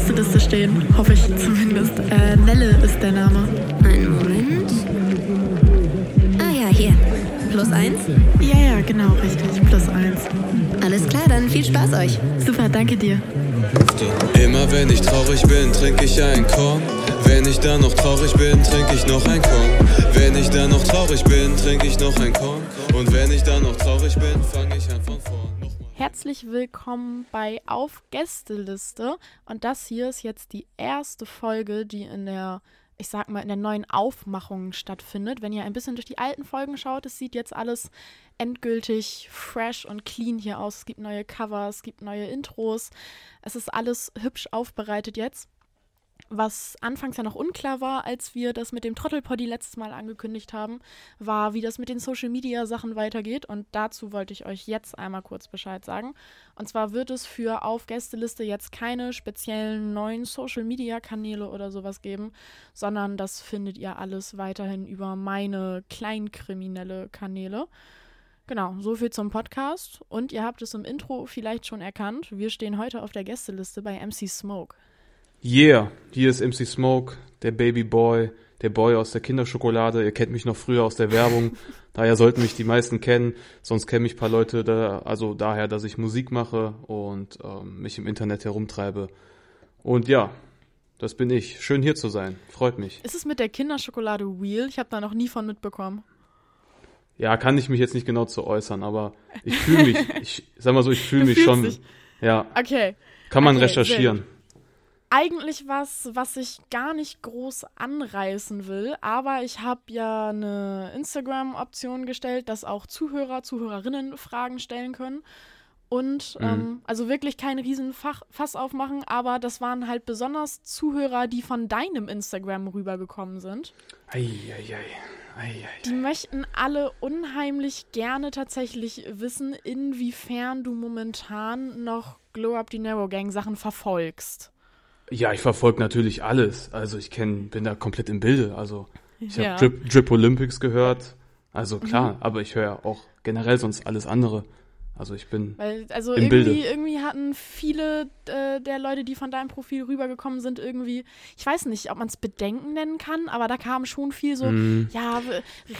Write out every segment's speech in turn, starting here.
Gästeliste stehen. Hoffe ich zumindest. Äh, Nelle ist der Name. Einen Moment. Ah ja, hier. Plus eins? Ja, ja, genau, richtig. Plus eins. Alles klar, dann viel Spaß euch. Super, danke dir. Immer wenn ich traurig bin, trinke ich ein Korn. Wenn ich dann noch traurig bin, trinke ich noch ein Korn. Wenn ich dann noch traurig bin, trinke ich noch ein Korn. Und wenn ich dann noch traurig bin, fange ich an. Herzlich willkommen bei Auf Gästeliste. Und das hier ist jetzt die erste Folge, die in der, ich sag mal, in der neuen Aufmachung stattfindet. Wenn ihr ein bisschen durch die alten Folgen schaut, es sieht jetzt alles endgültig fresh und clean hier aus. Es gibt neue Covers, es gibt neue Intros. Es ist alles hübsch aufbereitet jetzt. Was anfangs ja noch unklar war, als wir das mit dem Trottelpoddy letztes Mal angekündigt haben, war, wie das mit den Social Media Sachen weitergeht. Und dazu wollte ich euch jetzt einmal kurz Bescheid sagen. Und zwar wird es für auf Gästeliste jetzt keine speziellen neuen Social Media Kanäle oder sowas geben, sondern das findet ihr alles weiterhin über meine kleinkriminelle Kanäle. Genau, so viel zum Podcast. Und ihr habt es im Intro vielleicht schon erkannt. Wir stehen heute auf der Gästeliste bei MC Smoke. Yeah, hier ist MC Smoke, der Baby Boy, der Boy aus der Kinderschokolade. Ihr kennt mich noch früher aus der Werbung. Daher sollten mich die meisten kennen. Sonst kennen mich ein paar Leute da, also daher, dass ich Musik mache und ähm, mich im Internet herumtreibe. Und ja, das bin ich. Schön hier zu sein. Freut mich. Ist es mit der Kinderschokolade real? Ich habe da noch nie von mitbekommen. Ja, kann ich mich jetzt nicht genau zu äußern, aber ich fühle mich, ich sag mal so, ich fühle mich schon. dich. Ja, Okay. kann man Okay, recherchieren. Eigentlich was, was ich gar nicht groß anreißen will, aber ich habe ja eine Instagram-Option gestellt, dass auch Zuhörer, Zuhörerinnen Fragen stellen können. Und Mhm. ähm, also wirklich kein riesen Fach, Fass aufmachen, aber das waren halt besonders Zuhörer, die von deinem Instagram rübergekommen sind. Ei, ei, ei. Die möchten alle unheimlich gerne tatsächlich wissen, inwiefern du momentan noch Glow Up die Narrow Gang Sachen verfolgst. Ja, ich verfolge natürlich alles. Also ich kenn, bin da komplett im Bilde. Also ich Ja. Mhm. habe Drip, Drip Olympics gehört. Also klar, aber ich höre ja auch generell sonst alles andere. Also ich bin Weil, also Im irgendwie, Bilde. irgendwie hatten viele äh, der Leute, die von deinem Profil rübergekommen sind, irgendwie, ich weiß nicht, ob man es Bedenken nennen kann, aber da kam schon viel so, Mhm. ja,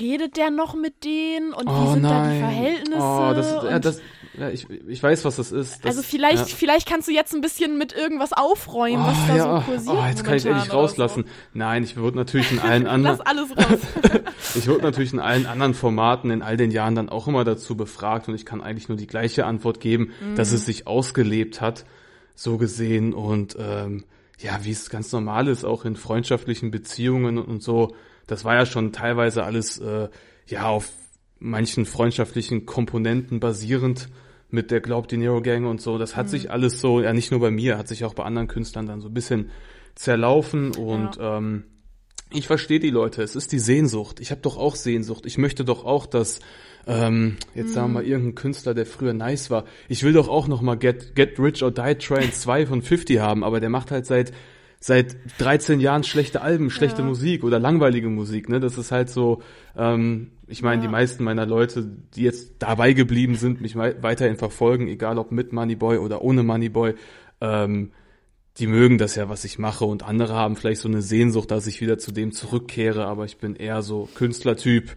redet der noch mit denen und wie Oh sind da die nein. Verhältnisse? Oh, das, ja, das, ja, ich, ich weiß, was das ist. Das, also vielleicht, ja. vielleicht kannst du jetzt ein bisschen mit irgendwas aufräumen, was Oh, da ja. so kursiert. Oh, jetzt kann ich endlich rauslassen. Nein, ich würde natürlich in allen anderen, Lass alles raus. ich wurde natürlich in allen anderen Formaten in all den Jahren dann auch immer dazu befragt und ich kann eigentlich nur die gleiche Antwort geben, Mhm. dass es sich ausgelebt hat, so gesehen und ähm, ja, wie es ganz normal ist, auch in freundschaftlichen Beziehungen und, und so. Das war ja schon teilweise alles äh, ja auf manchen freundschaftlichen Komponenten basierend mit der Glaub die Nero Gang und so. Das hat Mhm. sich alles so, ja nicht nur bei mir, hat sich auch bei anderen Künstlern dann so ein bisschen zerlaufen und ähm, ich verstehe die Leute, es ist die Sehnsucht. Ich habe doch auch Sehnsucht. Ich möchte doch auch, dass ähm, jetzt sagen wir mal irgendein Künstler, der früher nice war. Ich will doch auch noch mal Get, Get Rich or Die Train 2 von 50 haben, aber der macht halt seit seit 13 Jahren schlechte Alben, schlechte Ja. Musik oder langweilige Musik. Ne, das ist halt so. Ähm, ich meine, Ja. die meisten meiner Leute, die jetzt dabei geblieben sind, mich wei- weiterhin verfolgen, egal ob mit Moneyboy oder ohne Moneyboy. Ähm, die mögen das ja, was ich mache und andere haben vielleicht so eine Sehnsucht, dass ich wieder zu dem zurückkehre, aber ich bin eher so Künstlertyp.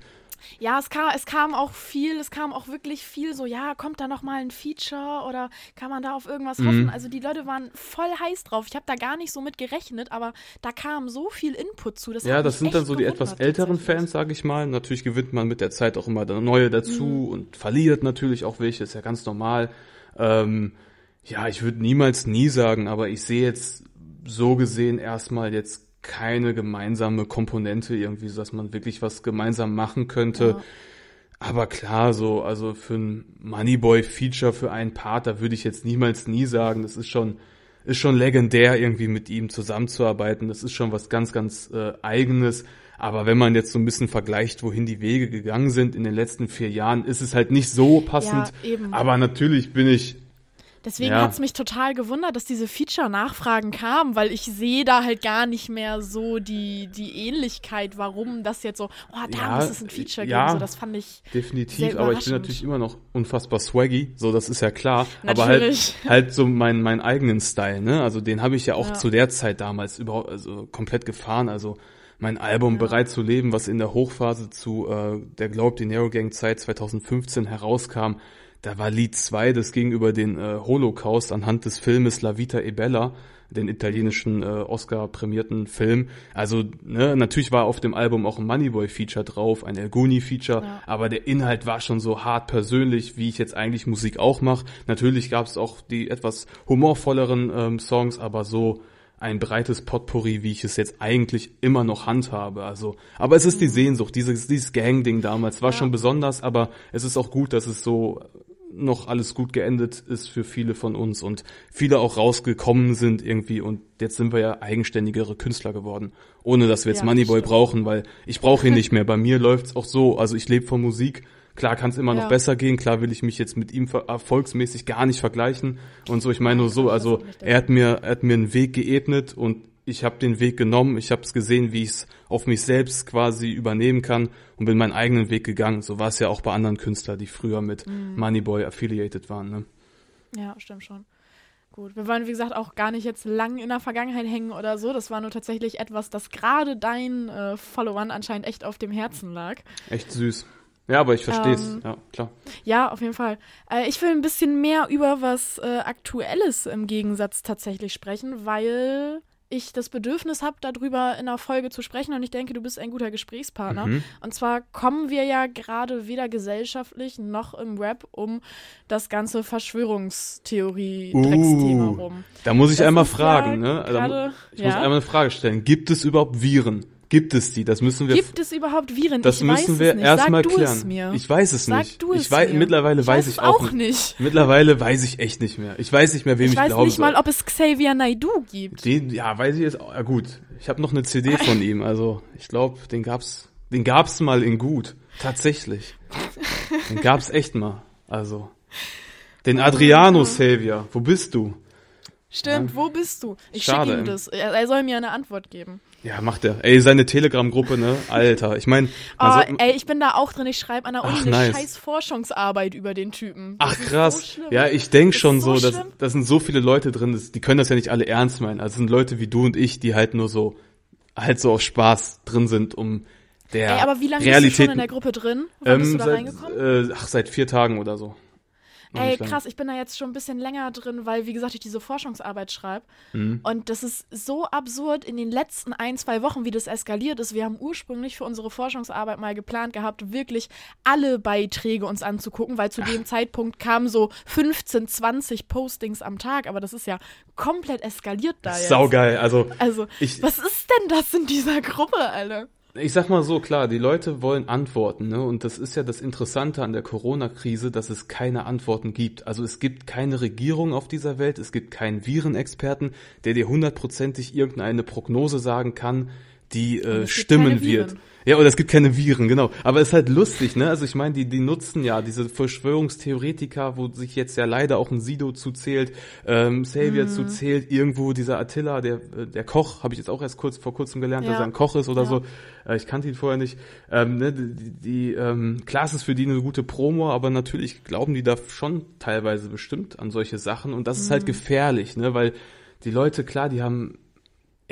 Ja, es kam, es kam auch viel, es kam auch wirklich viel so, ja, kommt da noch mal ein Feature oder kann man da auf irgendwas Mhm. hoffen? Also die Leute waren voll heiß drauf. Ich habe da gar nicht so mit gerechnet, aber da kam so viel Input zu. Das Ja, das sind dann so die etwas älteren. Fans, sage ich mal. Natürlich gewinnt man mit der Zeit auch immer neue dazu Mhm. und verliert natürlich auch welche, ist ja ganz normal. Ähm, ja, ich würde niemals nie sagen, aber ich sehe jetzt so gesehen erstmal jetzt keine gemeinsame Komponente irgendwie, so dass man wirklich was gemeinsam machen könnte. Ja. Aber klar, so, also für ein Moneyboy-Feature für einen Part, da würde ich jetzt niemals nie sagen, das ist schon, ist schon legendär, irgendwie mit ihm zusammenzuarbeiten. Das ist schon was ganz, ganz äh, eigenes. Aber wenn man jetzt so ein bisschen vergleicht, wohin die Wege gegangen sind in den letzten vier Jahren, ist es halt nicht so passend. Ja. Aber natürlich bin ich Deswegen Ja. hat es mich total gewundert, dass diese Feature-Nachfragen kamen, weil ich sehe da halt gar nicht mehr so die, die Ähnlichkeit, warum das jetzt so, oh, da Ja, muss es ein Feature ja. geben. So, das fand ich. Definitiv, aber ich bin natürlich immer noch unfassbar swaggy, so das ist ja klar. Aber halt, Natürlich. halt so meinen meinen eigenen Style, ne? Also den habe ich ja auch Ja. zu der Zeit damals überhaupt also komplett gefahren. Also mein Album Bereit zu leben, was in der Hochphase zu äh, der Globe Dinero Gang Zeit 2015 herauskam, da war Lied 2, das ging über den äh, Holocaust anhand des Filmes La Vita e Bella, den italienischen äh, Oscar-prämierten Film. Also ne, natürlich war auf dem Album auch ein Moneyboy-Feature drauf, ein El Guni-Feature, Ja. aber der Inhalt war schon so hart persönlich, wie ich jetzt eigentlich Musik auch mache. Natürlich gab es auch die etwas humorvolleren ähm, Songs, aber so ein breites Potpourri, wie ich es jetzt eigentlich immer noch handhabe. Also, aber es ist die Sehnsucht, dieses, dieses Gang-Ding damals war schon besonders, aber es ist auch gut, dass es so noch alles gut geendet ist für viele von uns und viele auch rausgekommen sind irgendwie und jetzt sind wir ja eigenständigere Künstler geworden, ohne dass wir jetzt Ja, Moneyboy stimmt. brauchen, weil ich brauche ihn nicht mehr. Bei mir läuft's auch so, also ich lebe von Musik. Klar kann es immer noch Ja. besser gehen, klar will ich mich jetzt mit ihm erfolgsmäßig gar nicht vergleichen und so. Ich meine nur so, also er hat mir, er hat mir einen Weg geebnet und ich habe den Weg genommen, ich habe es gesehen, wie ich es auf mich selbst quasi übernehmen kann und bin meinen eigenen Weg gegangen. So war es ja auch bei anderen Künstlern, die früher mit Mhm. Moneyboy affiliated waren. Ne? Ja, stimmt schon. Gut, wir wollen, wie gesagt, auch gar nicht jetzt lang in der Vergangenheit hängen oder so. Das war nur tatsächlich etwas, das gerade deinen äh, Followern anscheinend echt auf dem Herzen lag. Echt süß. Ja, aber ich verstehe es. Ähm, ja, klar. Ja, auf jeden Fall. Äh, ich will ein bisschen mehr über was äh, Aktuelles im Gegensatz tatsächlich sprechen, weil ich das Bedürfnis habe, darüber in einer Folge zu sprechen und ich denke, du bist ein guter Gesprächspartner. Mhm. Und zwar kommen wir ja gerade weder gesellschaftlich noch im Rap um das ganze Verschwörungstheorie-Drecksthema Uh, rum. Da muss ich Das einmal ja fragen, ne? Da mu- gerade- ich muss ja. einmal eine Frage stellen. Gibt es überhaupt Viren? Gibt es die? Das müssen wir Gibt es überhaupt Viren? das ich müssen weiß wir erstmal klären. es mir. Ich weiß es Sag nicht. du es ich weiß mir. mittlerweile ich weiß weiß ich auch, nicht. Mittlerweile weiß ich echt nicht mehr. Ich weiß nicht mehr, wem ich, Ich weiß nicht mal, ob es Xavier Naidoo gibt. Den, ja, weiß ich jetzt auch. Ja, gut. Ich habe noch eine CD von ihm, also ich glaube, den gab's den gab's mal in gut, tatsächlich. Den gab's echt mal. Also den Adriano Savior, wo bist du? Stimmt, wo bist du? Ich schicke ihm das. Er, er soll mir eine Antwort geben. Ja, macht er. Ey, seine Telegram-Gruppe, ne? Alter, ich meine, Oh, ey, ich bin da auch drin. Ich schreibe an der Uni Ach, eine nice. scheiß Forschungsarbeit über den Typen. Ach Das ist krass. So ja, ich denk schon so, so dass da sind so viele Leute drin, das, die können das ja nicht alle ernst meinen. Also es sind Leute wie du und ich, die halt nur so halt so auf Spaß drin sind, um der Ey, aber wie lange bist du schon in der Gruppe drin? Wann bist du da seit, reingekommen? äh, ach, seit vier Tagen oder so. Ey, krass, ich bin da jetzt schon ein bisschen länger drin, weil, wie gesagt, ich diese Forschungsarbeit schreibe. Mhm. Und das ist so absurd in den letzten ein, zwei Wochen, wie das eskaliert ist. Wir haben ursprünglich für unsere Forschungsarbeit mal geplant gehabt, wirklich alle Beiträge uns anzugucken, weil zu dem Zeitpunkt kamen so 15, 20 Postings am Tag. Aber das ist ja komplett eskaliert da jetzt. Saugeil. Also Also, Ich- was ist denn das in dieser Gruppe, Alter? Ich sag mal so, klar, die Leute wollen Antworten, ne? Und das ist ja das Interessante an der Corona-Krise, dass es keine Antworten gibt. Also es gibt keine Regierung auf dieser Welt, es gibt keinen Virenexperten, der dir hundertprozentig irgendeine Prognose sagen kann, die äh, stimmen wird. Ja, oder es gibt keine Viren, genau. Aber es ist halt lustig, ne? Also ich meine, die, die nutzen ja diese Verschwörungstheoretiker, wo sich jetzt ja leider auch ein Sido zuzählt, ähm, Xavier Mhm. zuzählt, irgendwo dieser Attila, der, äh, der Koch, habe ich jetzt auch erst kurz vor kurzem gelernt, dass Ja. er ein Koch ist oder Ja. so. Äh, ich kannte ihn vorher nicht. Ähm, ne, die, die ähm, klar ist es für die eine gute Promo, aber natürlich glauben die da schon teilweise bestimmt an solche Sachen und das ist Mhm. halt gefährlich, ne? Weil die Leute, klar, die haben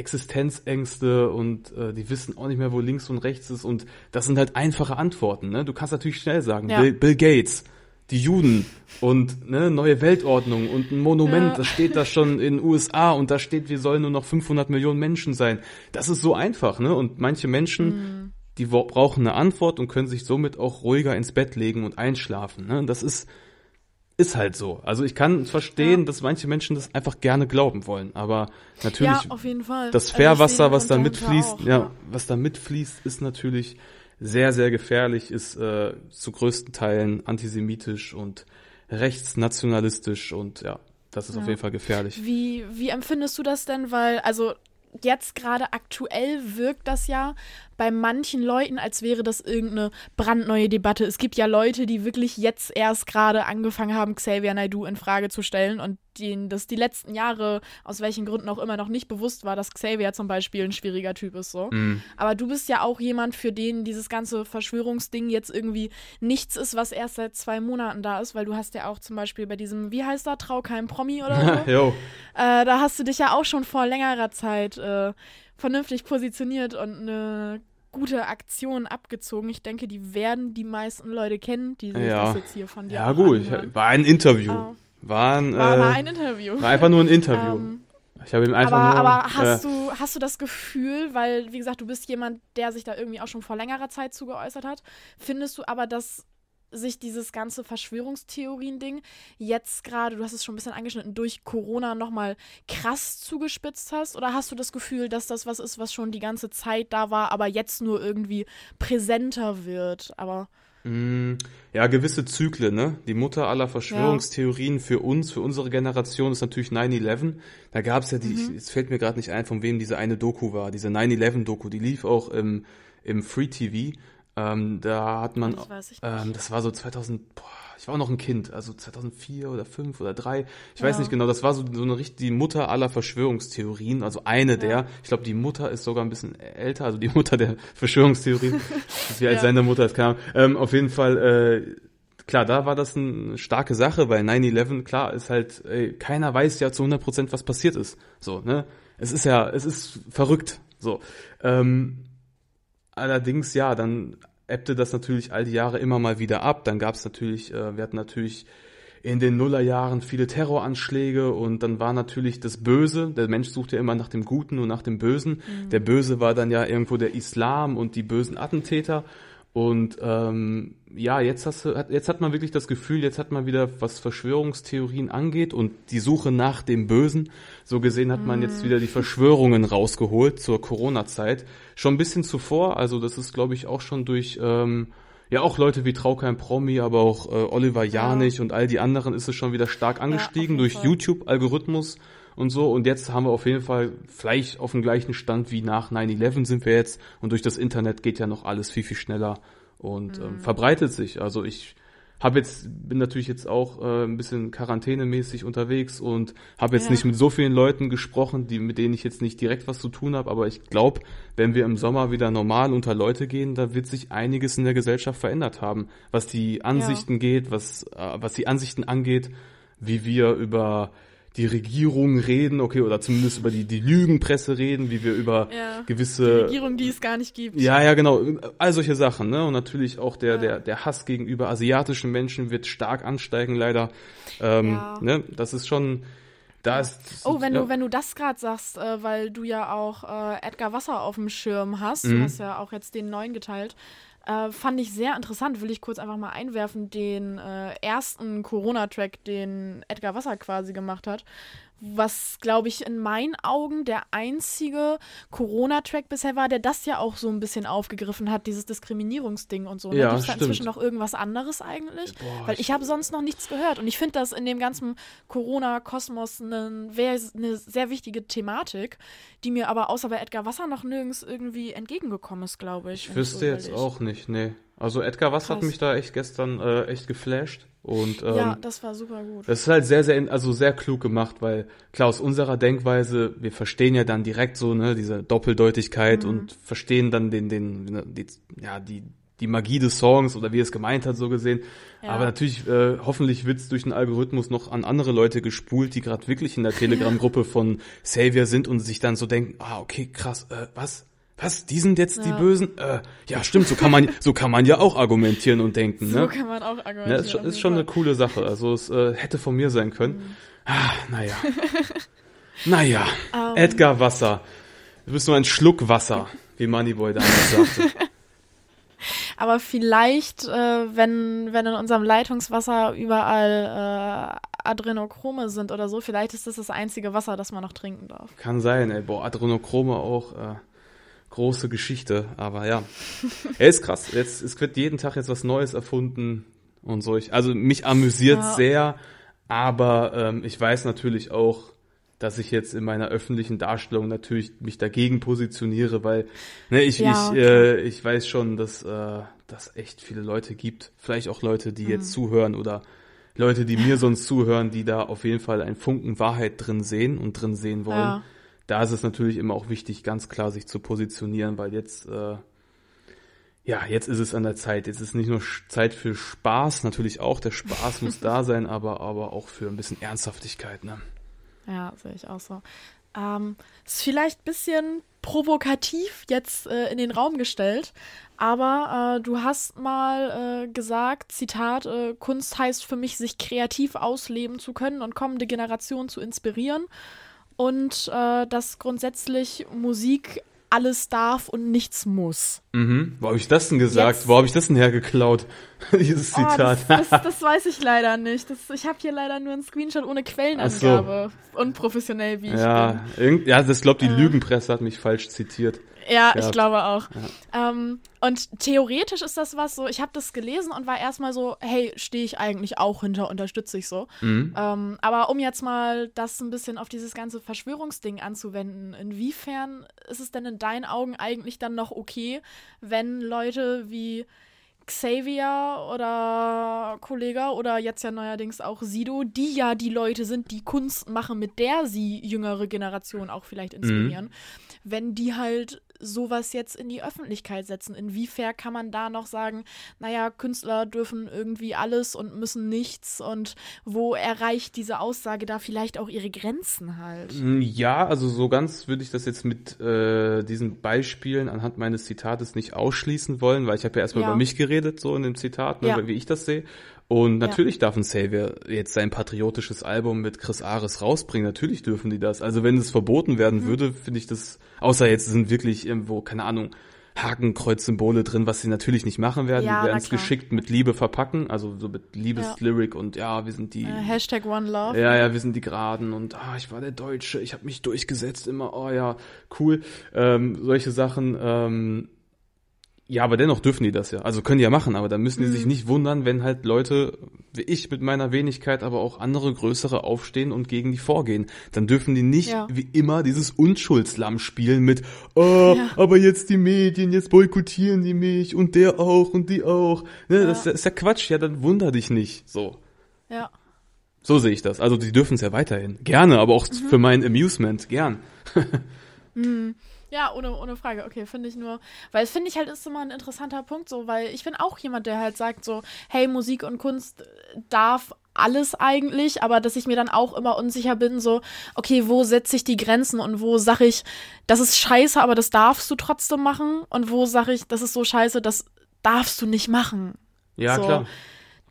Existenzängste und äh, die wissen auch nicht mehr, wo links und rechts ist und das sind halt einfache Antworten. Ne? Du kannst natürlich schnell sagen, Ja. Bill, Bill Gates, die Juden und ne, neue Weltordnung und ein Monument, Ja. das steht da schon in den USA und da steht, wir sollen nur noch 500 Millionen Menschen sein. Das ist so einfach, ne? Und manche Menschen, Mhm. die brauchen eine Antwort und können sich somit auch ruhiger ins Bett legen und einschlafen. Ne? Das ist ist halt so. Also ich kann verstehen, Ja. dass manche Menschen das einfach gerne glauben wollen, aber natürlich ja, das Also Fährwasser, den was da mitfließt, auch, ja, was da mitfließt, ist natürlich sehr, sehr gefährlich, ist äh, zu größten Teilen antisemitisch und rechtsnationalistisch und ja, das ist auf Ja. jeden Fall gefährlich. Wie, wie empfindest du das denn? Weil, also jetzt gerade aktuell wirkt das ja bei manchen Leuten, als wäre das irgendeine brandneue Debatte. Es gibt ja Leute, die wirklich jetzt erst gerade angefangen haben, Xavier Naidoo in Frage zu stellen und denen das die letzten Jahre, aus welchen Gründen auch immer, noch nicht bewusst war, dass Xavier zum Beispiel ein schwieriger Typ ist. So. Mhm. Aber du bist ja auch jemand, für den dieses ganze Verschwörungsding jetzt irgendwie nichts ist, was erst seit zwei Monaten da ist, weil du hast ja auch zum Beispiel bei diesem, wie heißt da, Trau kein Promi oder so, äh, da hast du dich ja auch schon vor längerer Zeit äh, vernünftig positioniert und eine gute Aktion abgezogen. Ich denke, die werden die meisten Leute kennen, die sich Ja. das jetzt hier von dir Ja, gut, ich, war ein Interview. Ah. War ein, War, war äh, ein Interview. war einfach nur ein Interview. Ähm, ich habe ihm einfach aber, nur. aber hast, äh, du, hast du das Gefühl, weil, wie gesagt, du bist jemand, der sich da irgendwie auch schon vor längerer Zeit zu geäußert hat, findest du aber, dass sich dieses ganze Verschwörungstheorien-Ding jetzt gerade, du hast es schon ein bisschen angeschnitten, durch Corona nochmal krass zugespitzt hast? Oder hast du das Gefühl, dass das was ist, was schon die ganze Zeit da war, aber jetzt nur irgendwie präsenter wird? Aber Mm, Ja, gewisse Zyklen, ne? Die Mutter aller Verschwörungstheorien für uns, für unsere Generation ist natürlich 9-11. Da gab's ja die, ich, es fällt mir gerade nicht ein, von wem diese eine Doku war, diese 9-11-Doku, die lief auch im, im Free TV. Ähm, da hat man, Das weiß ähm, das war so 2000, boah, ich war auch noch ein Kind, also 2004 oder 5 oder 3, ich weiß Ja. nicht genau, das war so, so eine richtig, die Mutter aller Verschwörungstheorien, also eine der, ich glaube, die Mutter ist sogar ein bisschen älter, also die Mutter der Verschwörungstheorien, ist wie als Ja. seine Mutter, das kam, ähm, auf jeden Fall, äh, klar, da war das eine starke Sache, weil 9-11, klar, ist halt, ey, keiner weiß ja zu 100% was passiert ist, so, ne, es ist ja, es ist verrückt, so, ähm, allerdings, ja, dann ebbte das natürlich all die Jahre immer mal wieder ab. Dann gab es natürlich, äh, wir hatten natürlich in den Nullerjahren viele Terroranschläge und dann war natürlich das Böse. Der Mensch sucht ja immer nach dem Guten und nach dem Bösen. Der Böse war dann ja irgendwo der Islam und die bösen Attentäter. Und ähm, ja, jetzt, hast du, hat- jetzt hat man wirklich das Gefühl, jetzt hat man wieder, was Verschwörungstheorien angeht und die Suche nach dem Bösen. So gesehen hat man jetzt wieder die Verschwörungen rausgeholt zur Corona-Zeit. Schon ein bisschen zuvor, also das ist, glaube ich, auch schon durch ähm, ja auch Leute wie Traukeim Promi, aber auch äh, Oliver Janich und all die anderen ist es schon wieder stark angestiegen jeden durch. YouTube-Algorithmus und so. Und jetzt haben wir auf jeden Fall vielleicht auf dem gleichen Stand wie nach 9-11 sind wir jetzt. Und durch das Internet geht ja noch alles viel, viel schneller und ähm, verbreitet sich. Also ich habe jetzt, bin natürlich jetzt auch äh, ein bisschen quarantänemäßig unterwegs und habe jetzt Ja. nicht mit so vielen Leuten gesprochen, die, mit denen ich jetzt nicht direkt was zu tun habe, aber ich glaube, wenn wir im Sommer wieder normal unter Leute gehen, da wird sich einiges in der Gesellschaft verändert haben, was die Ansichten geht, was, äh, was die Ansichten angeht, wie wir über die Regierung reden, okay, oder zumindest über die, die Lügenpresse reden, wie wir über Ja. Die gewisse Regierung, die es gar nicht gibt. ja, ja, genau. All solche Sachen, ne? Und natürlich auch der, der, der Hass gegenüber asiatischen Menschen wird stark ansteigen, leider. Ähm, Ja. ne? Das ist schon, da ist. Oh, wenn ja. du, wenn du das gerade sagst, äh, weil du ja auch äh, Edgar Wasser auf dem Schirm hast, Mhm. du hast ja auch jetzt den neuen geteilt, äh, fand ich sehr interessant, will ich kurz einfach mal einwerfen, den äh, ersten Corona-Track, den Edgar Wasser quasi gemacht hat. Was, glaube ich, in meinen Augen der einzige Corona-Track bisher war, der das ja auch so ein bisschen aufgegriffen hat, dieses Diskriminierungsding und so. Ne? Ja, Gibt's da stimmt. inzwischen noch irgendwas anderes eigentlich? Boah, Weil ich habe sonst noch nichts gehört. Und ich finde das in dem ganzen Corona-Kosmos eine, wär- eine sehr wichtige Thematik, die mir aber außer bei Edgar Wasser noch nirgends irgendwie entgegengekommen ist, glaube ich. Ich wüsste so jetzt auch nicht, nee. Also Edgar Wass hat Krass. mich da echt gestern äh, echt geflasht. Und ähm, Ja, das war super gut. Das ist halt sehr, sehr, also sehr klug gemacht, weil klar, aus unserer Denkweise, wir verstehen ja dann direkt so, ne, diese Doppeldeutigkeit und verstehen dann den, den, ne, die, ja, die, die Magie des Songs oder wie er es gemeint hat, so gesehen. Ja. Aber natürlich, äh, hoffentlich wird's durch den Algorithmus noch an andere Leute gespult, die gerade wirklich in der Telegram-Gruppe von Savior sind und sich dann so denken, ah, okay, krass, äh, was? Was? Die sind jetzt die Ja. Bösen? Äh, ja, stimmt, so kann man, so kann man ja auch argumentieren und denken, So ne? kann man auch argumentieren. Ja, ist, ist schon eine Fall. coole Sache. Also es äh, hätte von mir sein können. Mhm. Ah, naja. naja. Ähm. Edgar Wasser. Du bist nur ein Schluck Wasser, wie Moneyboy damals sagte. Aber vielleicht, äh, wenn, wenn in unserem Leitungswasser überall äh, Adrenochrome sind oder so, vielleicht ist das das einzige Wasser, das man noch trinken darf. Kann sein, ey. Boah, Adrenochrome auch äh, große Geschichte. Aber ja. Er ist krass. Jetzt, es wird jeden Tag jetzt was Neues erfunden und so. Ich, also mich amüsiert Ja. sehr, aber ähm, ich weiß natürlich auch, dass ich jetzt in meiner öffentlichen Darstellung natürlich mich dagegen positioniere, weil ne, ich, Ja, ich, okay. äh, ich weiß schon, dass äh, das echt viele Leute gibt. Vielleicht auch Leute, die Mhm. jetzt zuhören oder Leute, die mir sonst zuhören, die da auf jeden Fall einen Funken Wahrheit drin sehen und drin sehen wollen. Ja. Da ist es natürlich immer auch wichtig, ganz klar sich zu positionieren, weil jetzt äh, ja, jetzt ist es an der Zeit. Jetzt ist nicht nur Zeit für Spaß, natürlich auch, der Spaß muss da sein, aber, aber auch für ein bisschen Ernsthaftigkeit, ne? Ja, sehe ich auch so. Ähm, ist vielleicht ein bisschen provokativ jetzt äh, in den Raum gestellt, aber äh, du hast mal äh, gesagt, Zitat, äh, Kunst heißt für mich, sich kreativ ausleben zu können und kommende Generationen zu inspirieren und äh, dass grundsätzlich Musik alles darf und nichts muss. Mhm. Wo habe ich das denn gesagt? Jetzt- Wo habe ich das denn hergeklaut? Dieses Oh, Zitat. das, das, das weiß ich leider nicht. Das, ich habe hier leider nur einen Screenshot ohne Quellenangabe. Unprofessionell, wie ich bin. ja, irgend, ja, das glaubt die Äh. Lügenpresse hat mich falsch zitiert. Ja, ich glaube auch. Ähm, und theoretisch ist das was so, ich habe das gelesen und war erstmal so, hey, stehe ich eigentlich auch hinter, unterstütze ich so. Mhm. Ähm, aber um jetzt mal das ein bisschen auf dieses ganze Verschwörungsding anzuwenden, inwiefern ist es denn in deinen Augen eigentlich dann noch okay, wenn Leute wie Xavier oder Kollega oder jetzt ja neuerdings auch Sido, die ja die Leute sind, die Kunst machen, mit der sie jüngere Generation auch vielleicht inspirieren, wenn die halt sowas jetzt in die Öffentlichkeit setzen. Inwiefern kann man da noch sagen, naja, Künstler dürfen irgendwie alles und müssen nichts und wo erreicht diese Aussage da vielleicht auch ihre Grenzen halt? Mm, Ja, also so ganz würde ich das jetzt mit äh, diesen Beispielen anhand meines Zitates nicht ausschließen wollen, weil ich habe ja erstmal Ja. über mich geredet, so in dem Zitat, ne, Ja. wie ich das sehe. Und natürlich darf ein Savior jetzt sein patriotisches Album mit Chris Ares rausbringen. Natürlich dürfen die das. Also wenn es verboten Mhm. werden würde, finde ich das, außer jetzt sind wirklich irgendwo, keine Ahnung, Hakenkreuz-Symbole drin, was sie natürlich nicht machen werden. Ja, die werden es geschickt mit Liebe verpacken, also so mit Liebeslyric und ja, wir sind die Äh, Hashtag One Love. ja, ja, wir sind die Geraden und ah, ich war der Deutsche, ich habe mich durchgesetzt immer, oh ja, cool. Ähm, solche Sachen, ähm, ja, aber dennoch dürfen die das ja. Also können die ja machen, aber dann müssen die Mhm. sich nicht wundern, wenn halt Leute wie ich mit meiner Wenigkeit, aber auch andere größere aufstehen und gegen die vorgehen. Dann dürfen die nicht Ja. wie immer dieses Unschuldslamm spielen mit, oh, Ja. aber jetzt die Medien, jetzt boykottieren die mich und der auch und die auch. Ne, Das Ja. ist ja Quatsch, ja, dann wunder dich nicht. So. Ja. So sehe ich das. Also die dürfen es ja weiterhin. Gerne, aber auch Mhm. für mein Amusement. Gern. Ja, ohne, ohne Frage. Okay, finde ich nur, weil es finde ich halt ist immer ein interessanter Punkt so, weil ich bin auch jemand, der halt sagt so, hey, Musik und Kunst äh, darf alles eigentlich, aber dass ich mir dann auch immer unsicher bin, so, okay, wo setze ich die Grenzen und wo sage ich, das ist scheiße, aber das darfst du trotzdem machen und wo sage ich, das ist so scheiße, das darfst du nicht machen. Ja, So. klar.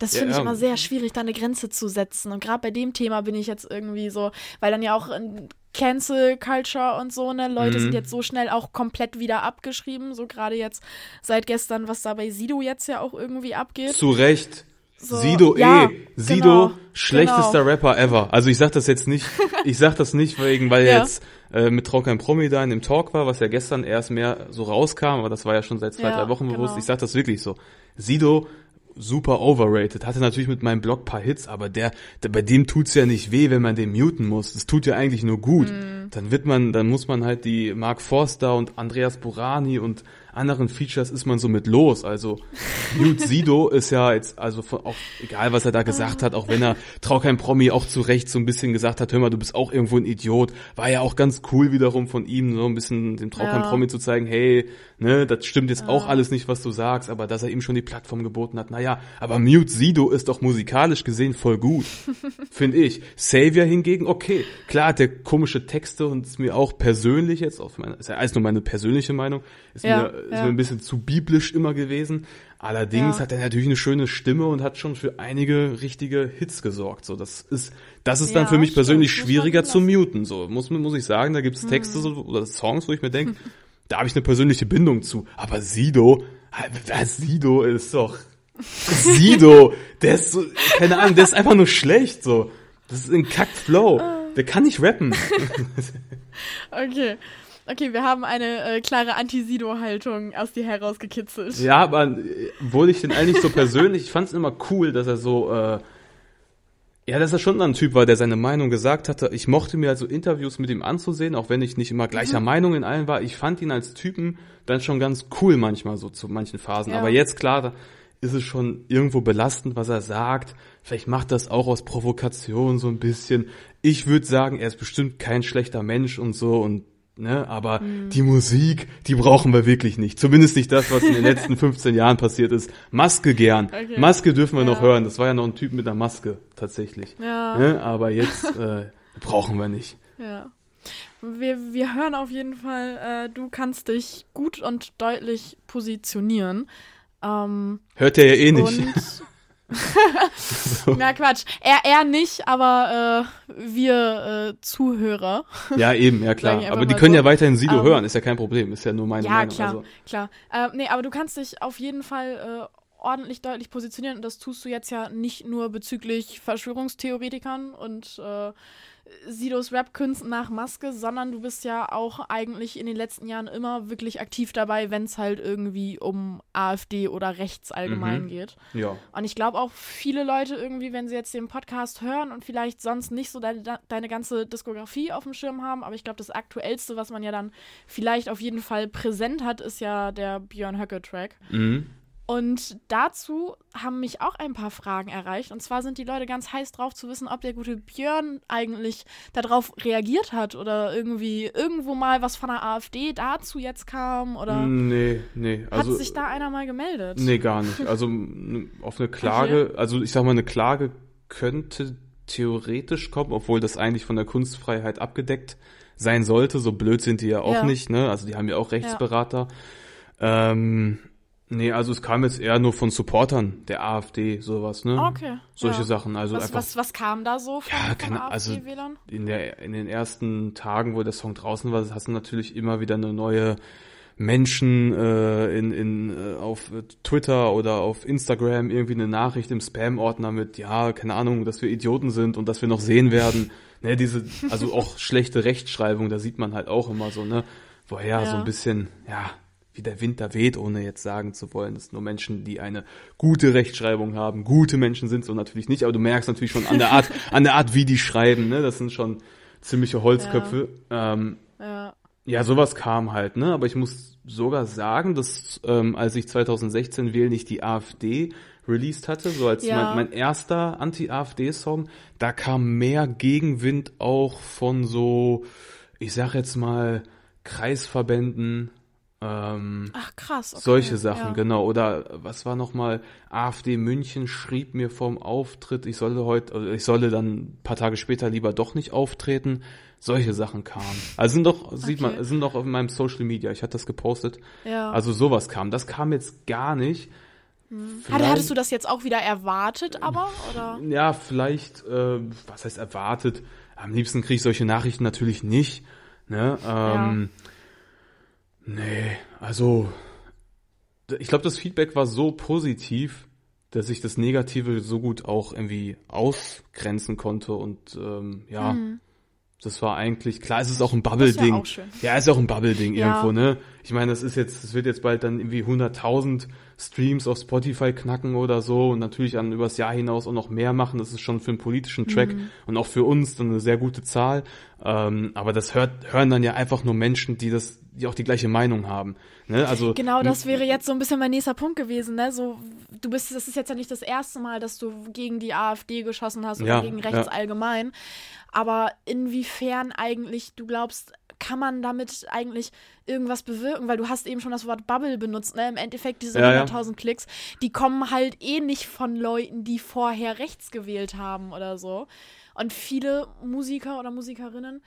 Das Ja, finde ich ja. immer sehr schwierig, da eine Grenze zu setzen. Und gerade bei dem Thema bin ich jetzt irgendwie so, weil dann ja auch in Cancel Culture und so, ne, Leute Mhm. sind jetzt so schnell auch komplett wieder abgeschrieben. So gerade jetzt seit gestern, was da bei Sido jetzt ja auch irgendwie abgeht. Zu Recht. So, Sido ja, eh. Sido, genau, schlechtester Rapper ever. Also ich sag das jetzt nicht, ich sag das nicht wegen, weil er Ja. jetzt äh, mit Trau kein Promi da in dem Talk war, was ja gestern erst mehr so rauskam, aber das war ja schon seit zwei, Ja, drei Wochen bewusst. genau. Ich sag das wirklich so. Sido, super overrated. Hatte natürlich mit meinem Blog paar Hits, aber der, der bei dem tut's ja nicht weh, wenn man den muten muss. Das tut ja eigentlich nur gut. Mhm. Dann wird man, dann muss man halt die Mark Forster und Andreas Burani und anderen Features ist man so mit los. Also Mute Sido ist ja jetzt, also von, auch egal, was er da gesagt hat, auch wenn er Trau kein Promi auch zu Recht so ein bisschen gesagt hat, hör mal, du bist auch irgendwo ein Idiot, war ja auch ganz cool wiederum von ihm, so ein bisschen dem Trau kein Ja. Promi zu zeigen, hey, ne, das stimmt jetzt auch alles nicht, was du sagst, aber dass er ihm schon die Plattform geboten hat, naja, aber Mute Sido ist doch musikalisch gesehen voll gut, finde ich. Savior hingegen, okay, klar hat der komische Texte und ist mir auch persönlich jetzt, auf meine, ist ja alles nur meine persönliche Meinung, ist, Ja, mir, ist ja. mir ein bisschen zu biblisch immer gewesen. Allerdings Ja. hat er natürlich eine schöne Stimme und hat schon für einige richtige Hits gesorgt. So, das ist, das ist dann Ja, für mich stimmt. persönlich schwieriger zu. Hm. muten. So, muss, muss ich sagen, da gibt's Texte so, oder Songs, wo ich mir denke, da habe ich eine persönliche Bindung zu. Aber Sido, Sido ist doch. Sido, der ist so, keine Ahnung, der ist einfach nur schlecht, so. Das ist ein Kack-Flow. Ah. Der kann nicht rappen. Okay. Okay, wir haben eine äh, klare Anti-Sido-Haltung aus dir herausgekitzelt. Ja, aber äh, obwohl ich den eigentlich so persönlich, ich fand es immer cool, dass er so, äh, Ja, dass er schon ein Typ war, der seine Meinung gesagt hatte. Ich mochte mir also Interviews mit ihm anzusehen, auch wenn ich nicht immer gleicher Mhm. Meinung in allen war. Ich fand ihn als Typen dann schon ganz cool manchmal so zu manchen Phasen. Ja. Aber jetzt klar, da ist es schon irgendwo belastend, was er sagt. Vielleicht macht das auch aus Provokation so ein bisschen. Ich würde sagen, er ist bestimmt kein schlechter Mensch und so und ne, aber Mhm. die Musik, die brauchen wir wirklich nicht. Zumindest nicht das, was in den letzten 15 Jahren passiert ist. Maske gern. Okay. Maske dürfen wir Ja. noch hören. Das war ja noch ein Typ mit einer Maske tatsächlich. Ja. Ne? Aber jetzt äh, brauchen wir nicht. Ja. Wir, wir hören auf jeden Fall, äh, du kannst dich gut und deutlich positionieren. Ähm, Hört er ja eh nicht. und Na Quatsch. Er, er nicht, aber äh, wir äh, Zuhörer. Ja, eben, ja klar. Aber die können so. ja weiterhin Sido Ähm, hören, ist ja kein Problem. Ist ja nur meine ja, Meinung. klar, Also, klar. Äh, nee, aber du kannst dich auf jeden Fall äh, ordentlich deutlich positionieren und das tust du jetzt ja nicht nur bezüglich Verschwörungstheoretikern und äh, Sidos Rap-Künsten nach Maske, sondern du bist ja auch eigentlich in den letzten Jahren immer wirklich aktiv dabei, wenn es halt irgendwie um AfD oder rechts allgemein Mhm. geht. ja. Und ich glaube auch viele Leute irgendwie, wenn sie jetzt den Podcast hören und vielleicht sonst nicht so deine, deine ganze Diskografie auf dem Schirm haben, aber ich glaube, das Aktuellste, was man ja dann vielleicht auf jeden Fall präsent hat, ist ja der Björn Höcke-Track. Mhm. Und dazu haben mich auch ein paar Fragen erreicht. Und zwar sind die Leute ganz heiß drauf zu wissen, ob der gute Björn eigentlich darauf reagiert hat oder irgendwie irgendwo mal was von der AfD dazu jetzt kam oder Nee, nee. Also, hat sich da einer mal gemeldet? Nee, gar nicht. Also auf eine Klage, also ich sag mal, eine Klage könnte theoretisch kommen, obwohl das eigentlich von der Kunstfreiheit abgedeckt sein sollte. So blöd sind die ja auch Ja. nicht, ne? Also die haben ja auch Rechtsberater. Ähm, nee, also es kam jetzt eher nur von Supportern der AfD, sowas, ne? Okay. Solche ja. Sachen. Also Was, einfach was, was kam da so von, Ja, von keine- also- AfD-Wählern? in, der, in den ersten Tagen, wo der Song draußen war, hast du natürlich immer wieder eine neue Menschen äh, in, in, äh, auf Twitter oder auf Instagram irgendwie eine Nachricht im Spam-Ordner mit, ja, keine Ahnung, dass wir Idioten sind und dass wir noch sehen werden. Ne, diese, also auch schlechte Rechtschreibung, da sieht man halt auch immer so, ne, woher so Ja. ein bisschen, ja, wie der Wind da weht, ohne jetzt sagen zu wollen, dass nur Menschen, die eine gute Rechtschreibung haben, gute Menschen sind, so natürlich nicht, aber du merkst natürlich schon an der Art, an der Art, wie die schreiben, ne, das sind schon ziemliche Holzköpfe. Ähm, Ja. ja, sowas kam halt, ne? Aber ich muss sogar sagen, dass ähm, als ich 2016 Wähl nicht die AfD released hatte, so als Ja. mein, mein erster Anti-AfD-Song, da kam mehr Gegenwind auch von so, ich sag jetzt mal, Kreisverbänden, ähm, Ach, krass. Okay. solche Sachen, ja. genau. Oder was war nochmal? AfD München schrieb mir vorm Auftritt, ich solle heute, also ich solle dann ein paar Tage später lieber doch nicht auftreten. Solche Sachen kamen. Also sind doch, sieht Okay. man, sind doch auf meinem Social Media. Ich hatte das gepostet. Ja. Also sowas kam. Das kam jetzt gar nicht. Hatte, Vielleicht- hattest du das jetzt auch wieder erwartet, aber? Oder? Ja, vielleicht, äh, was heißt erwartet? Am liebsten kriege ich solche Nachrichten natürlich nicht. Ne? Ähm, Nee, also ich glaube, das Feedback war so positiv, dass ich das Negative so gut auch irgendwie ausgrenzen konnte und ähm, ja, das war eigentlich klar. Es ist auch ein Mhm. Bubble-Ding. ja. Ja, ist auch ein Bubble-Ding Ja. irgendwo, ne? Ich meine, das ist jetzt, es wird jetzt bald dann irgendwie 100.000 Streams auf Spotify knacken oder so und natürlich dann übers Jahr hinaus auch noch mehr machen. Das ist schon für einen politischen Track Mhm. und auch für uns dann eine sehr gute Zahl. Ähm, aber das hört, hören dann ja einfach nur Menschen, die das, die auch die gleiche Meinung haben. Ne? Also Genau, das wäre jetzt so ein bisschen mein nächster Punkt gewesen, ne? So, du bist, das ist jetzt ja nicht das erste Mal, dass du gegen die AfD geschossen hast oder Ja, gegen rechts ja. allgemein. Aber inwiefern eigentlich, du glaubst, kann man damit eigentlich irgendwas bewirken? Weil du hast eben schon das Wort Bubble benutzt, ne? Im Endeffekt diese Ja, ja. 100.000 Klicks, die kommen halt eh nicht von Leuten, die vorher rechts gewählt haben oder so. Und viele Musiker oder Musikerinnen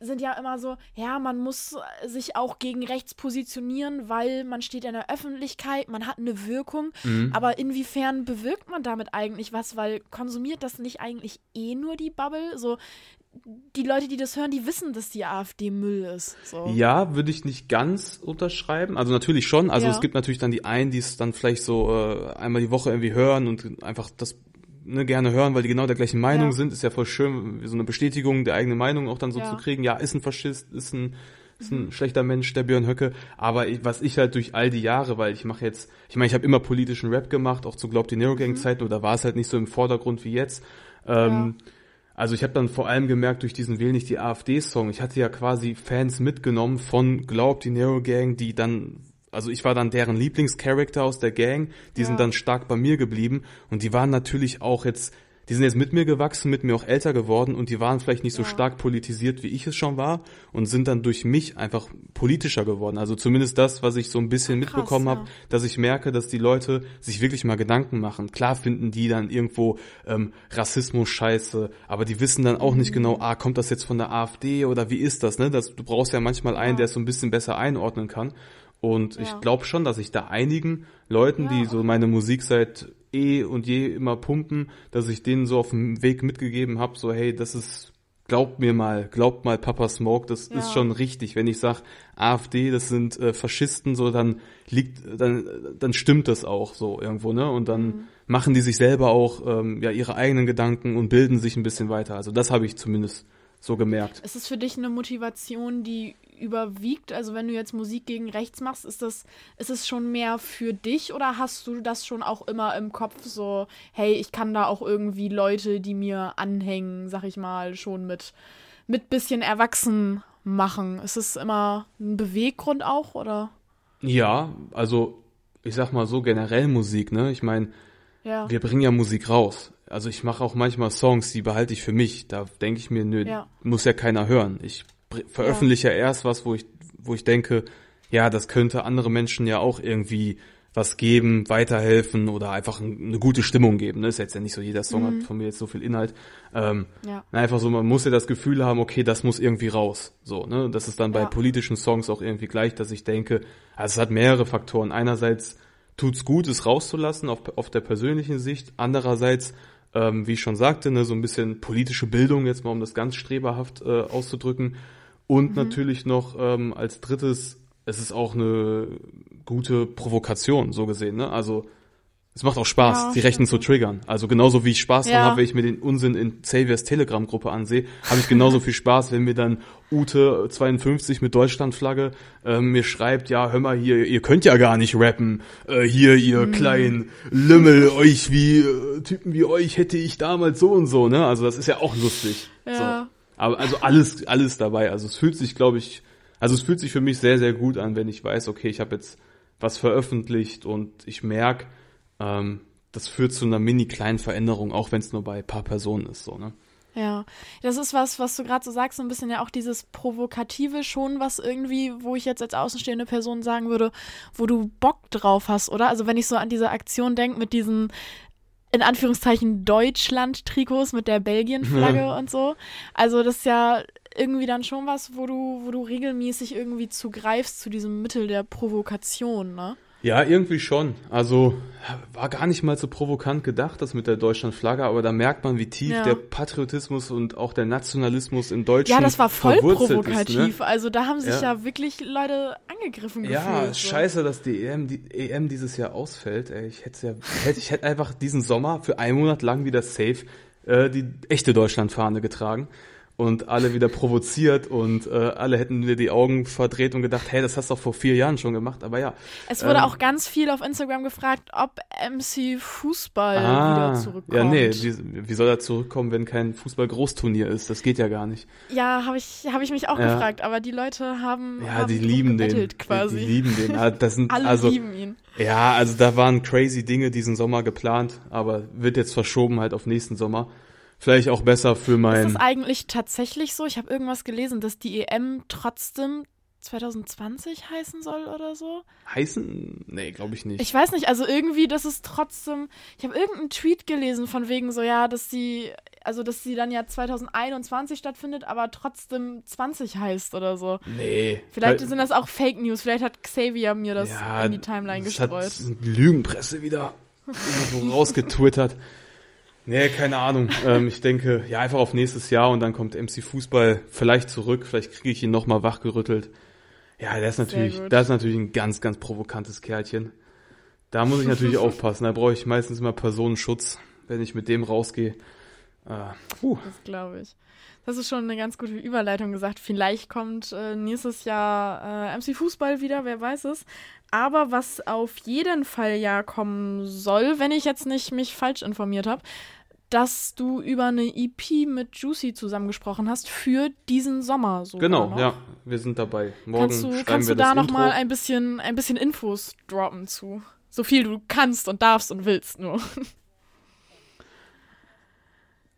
sind ja immer so, ja, man muss sich auch gegen rechts positionieren, weil man steht in der Öffentlichkeit, man hat eine Wirkung. Mhm. Aber inwiefern bewirkt man damit eigentlich was? Weil konsumiert das nicht eigentlich eh nur die Bubble? So, die Leute, die das hören, die wissen, dass die AfD Müll ist. So. Ja, würde ich nicht ganz unterschreiben. Also natürlich schon. Also Ja. es gibt natürlich dann die einen, die es dann vielleicht so äh, einmal die Woche irgendwie hören und einfach das ne, gerne hören, weil die genau der gleichen Meinung Ja. sind. Ist ja voll schön, so eine Bestätigung der eigenen Meinung auch dann so Ja. zu kriegen. Ja, ist ein Faschist, ist ein ist ein schlechter Mensch, der Björn Höcke. Aber ich, was ich halt durch all die Jahre, weil ich mache jetzt, ich meine, ich habe immer politischen Rap gemacht, auch zu Glaub die Nero Gang Zeiten, oder war es halt nicht so im Vordergrund wie jetzt. Ähm, Ja. Also ich habe dann vor allem gemerkt durch diesen Wähl nicht die AfD-Song. Ich hatte ja quasi Fans mitgenommen von Glaub die Nero Gang, die dann, also ich war dann deren Lieblingscharakter aus der Gang. Die Ja. sind dann stark bei mir geblieben und die waren natürlich auch jetzt, die sind jetzt mit mir gewachsen, mit mir auch älter geworden und die waren vielleicht nicht so Ja. stark politisiert, wie ich es schon war und sind dann durch mich einfach politischer geworden. Also zumindest das, was ich so ein bisschen Krass, mitbekommen ja. habe, dass ich merke, dass die Leute sich wirklich mal Gedanken machen. Klar finden die dann irgendwo ähm, Rassismus scheiße, aber die wissen dann auch Mhm. nicht genau, ah, kommt das jetzt von der AfD oder wie ist das, ne? Das, du brauchst ja manchmal einen, Ja. der es so ein bisschen besser einordnen kann. Und ich Ja. glaube schon, dass ich da einigen Leuten, Ja, die so meine Musik seit eh und je immer pumpen, dass ich denen so auf dem Weg mitgegeben habe, so hey, das ist Glaubt mir mal, glaubt mal Papa Smoke, das Ja. ist schon richtig. Wenn ich sag AfD, das sind äh, Faschisten, so dann liegt, dann dann stimmt das auch so irgendwo, ne? Und dann Mhm. machen die sich selber auch ähm, ja ihre eigenen Gedanken und bilden sich ein bisschen weiter. Also das habe ich zumindest so gemerkt. Ist es für dich eine Motivation, die überwiegt? Also wenn du jetzt Musik gegen rechts machst, ist das, ist es schon mehr für dich oder hast du das schon auch immer im Kopf so, hey, ich kann da auch irgendwie Leute, die mir anhängen, sag ich mal, schon mit, mit bisschen erwachsen machen? Ist es immer ein Beweggrund auch oder? Ja, also ich sag mal so generell Musik, ne? Ich meine, Ja. wir bringen ja Musik raus. Also ich mache auch manchmal Songs, die behalte ich für mich. Da denke ich mir, nö, Ja. muss ja keiner hören. Ich veröffentliche ja. erst was, wo ich, wo ich denke, ja, das könnte andere Menschen ja auch irgendwie was geben, weiterhelfen oder einfach ein, eine gute Stimmung geben. Ne? Ist jetzt ja nicht so, jeder Song hat von mir jetzt so viel Inhalt. Ähm, Ja. Einfach so, man muss ja das Gefühl haben, okay, das muss irgendwie raus. So, ne? Das ist dann bei Ja. politischen Songs auch irgendwie gleich, dass ich denke, also es hat mehrere Faktoren. Einerseits tut's gut, es rauszulassen auf, auf der persönlichen Sicht. Andererseits, ähm, wie ich schon sagte, ne, so ein bisschen politische Bildung, jetzt mal um das ganz streberhaft äh, auszudrücken. Und natürlich noch ähm, als drittes, es ist auch eine gute Provokation, so gesehen. Ne? Also es macht auch Spaß, Ja, die Rechten zu triggern. Also genauso wie ich Spaß Ja. habe, wenn ich mir den Unsinn in Xaviers Telegram-Gruppe ansehe, habe ich genauso viel Spaß, wenn mir dann Ute 52 mit Deutschlandflagge ähm, mir schreibt, ja, hör mal hier, ihr könnt ja gar nicht rappen. Äh, hier, ihr Mhm. kleinen Lümmel, euch wie, äh, Typen wie euch hätte ich damals so und so, ne? Also das ist ja auch lustig. Ja. So. Aber also alles, alles dabei. Also es fühlt sich, glaube ich, also es fühlt sich für mich sehr, sehr gut an, wenn ich weiß, okay, ich habe jetzt was veröffentlicht und ich merke, ähm, das führt zu einer mini kleinen Veränderung, auch wenn es nur bei ein paar Personen ist, so, ne? Ja, das ist was, was du gerade so sagst, so ein bisschen ja auch dieses Provokative schon, was irgendwie, wo ich jetzt als außenstehende Person sagen würde, wo du Bock drauf hast, oder? Also wenn ich so an diese Aktion denke mit diesen in Anführungszeichen Deutschland-Trikots mit der Belgien-Flagge und so. Also das ist ja irgendwie dann schon was, wo du, wo du regelmäßig irgendwie zugreifst zu diesem Mittel der Provokation, ne? Ja, irgendwie schon. Also war gar nicht mal so provokant gedacht, das mit der Deutschlandflagge, aber da merkt man, wie tief Ja. der Patriotismus und auch der Nationalismus in Deutschland Ja, das war voll provokativ. Ist, ne? Also da haben sich Ja. ja, wirklich Leute angegriffen gefühlt. Ja, scheiße, dass die EM, die EM dieses Jahr ausfällt. Ey, ich hätte ja, hätte, ich hätte einfach diesen Sommer für einen Monat lang wieder safe äh, die echte Deutschlandfahne getragen und alle wieder provoziert und äh, alle hätten mir die Augen verdreht und gedacht, hey, das hast du doch vor vier Jahren schon gemacht. Aber ja, Es wurde Ähm, auch ganz viel auf Instagram gefragt, ob MC Fußball ah, wieder zurückkommt. ja, nee, wie, wie soll er zurückkommen, wenn kein Fußball-Großturnier ist? Das geht ja gar nicht. Ja, habe ich, hab ich mich auch Ja. gefragt, aber die Leute haben, Ja, haben die lieben den. gebettelt Die, quasi. die lieben den. Ah, Das sind Alle also lieben ihn. Ja, also da waren crazy Dinge diesen Sommer geplant, aber wird jetzt verschoben halt auf nächsten Sommer. Vielleicht auch besser für Ist mein. das eigentlich tatsächlich so? Ich habe irgendwas gelesen, dass die EM trotzdem 2020 heißen soll oder so. heißen? Nee, glaube ich nicht. Ich weiß nicht, also irgendwie, dass es trotzdem. Ich habe irgendeinen Tweet gelesen von wegen so, ja, dass sie, also dass sie dann ja 2021 stattfindet, aber trotzdem 20 heißt oder so. nee. Vielleicht sind das auch Fake News. Vielleicht hat Xavier mir das ja, in die Timeline das hat gestreut. die Lügenpresse wieder rausgetwittert. Nee, keine Ahnung. Ähm, ich denke, ja, einfach auf nächstes Jahr und dann kommt MC Fußball vielleicht zurück. Vielleicht kriege ich ihn nochmal wachgerüttelt. Ja, der ist natürlich, das ist natürlich ein ganz, ganz provokantes Kerlchen. Da muss ich natürlich aufpassen. Da brauche ich meistens immer Personenschutz, wenn ich mit dem rausgehe. Äh, puh. Das glaube ich. Das ist schon eine ganz gute Überleitung gesagt. Vielleicht kommt äh, nächstes Jahr äh, MC Fußball wieder, wer weiß es. Aber was auf jeden Fall ja kommen soll, wenn ich jetzt nicht mich falsch informiert habe, dass du über eine EP mit Juicy zusammengesprochen hast für diesen Sommer. Sogar Genau, noch. ja, wir sind dabei. Morgen Kannst du, schreiben kannst wir du da das noch Intro. mal ein bisschen, ein bisschen Infos droppen zu? So viel du kannst und darfst und willst nur.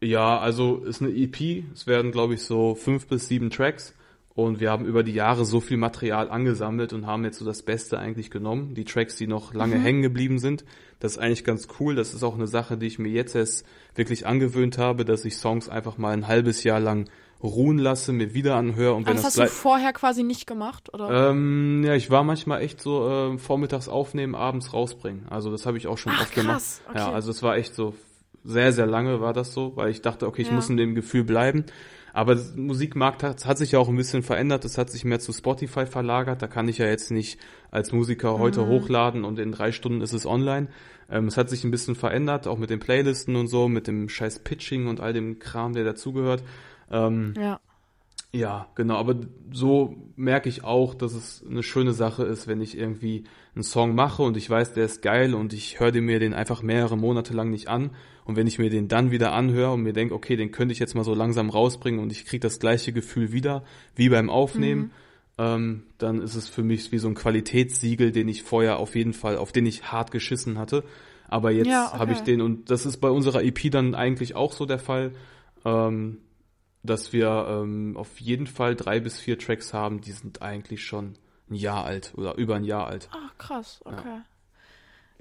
Ja, also ist eine EP. Es werden, glaube ich, so fünf bis sieben Tracks. Und wir haben über die Jahre so viel Material angesammelt und haben jetzt so das Beste eigentlich genommen. Die Tracks, die noch lange Mhm. hängen geblieben sind. Das ist eigentlich ganz cool. Das ist auch eine Sache, die ich mir jetzt erst wirklich angewöhnt habe, dass ich Songs einfach mal ein halbes Jahr lang ruhen lasse, mir wieder anhöre und wenn das das hast du vorher quasi nicht gemacht, oder? Ähm, ja, ich war manchmal echt so äh, vormittags aufnehmen, abends rausbringen. Also das habe ich auch schon Ach, oft gemacht. krass, okay. Ja, also es war echt so sehr, sehr lange war das so, weil ich dachte, okay, ich Ja. muss in dem Gefühl bleiben. Aber das Musikmarkt hat, hat sich ja auch ein bisschen verändert. Es hat sich mehr zu Spotify verlagert. Da kann ich ja jetzt nicht als Musiker heute Mhm. hochladen und in drei Stunden ist es online. Ähm, es hat sich ein bisschen verändert, auch mit den Playlisten und so, mit dem scheiß Pitching und all dem Kram, der dazugehört. Ähm, ja. ja, genau, aber so merke ich auch, dass es eine schöne Sache ist, wenn ich irgendwie einen Song mache und ich weiß, der ist geil und ich höre mir den einfach mehrere Monate lang nicht an und wenn ich mir den dann wieder anhöre und mir denke, okay, den könnte ich jetzt mal so langsam rausbringen und ich kriege das gleiche Gefühl wieder wie beim Aufnehmen, ähm, dann ist es für mich wie so ein Qualitätssiegel, den ich vorher auf jeden Fall, auf den ich hart geschissen hatte. Aber jetzt Ja, okay. habe ich den und das ist bei unserer EP dann eigentlich auch so der Fall. Ähm, dass wir ähm, auf jeden Fall drei bis vier Tracks haben, die sind eigentlich schon ein Jahr alt oder über ein Jahr alt. Ach, krass, okay.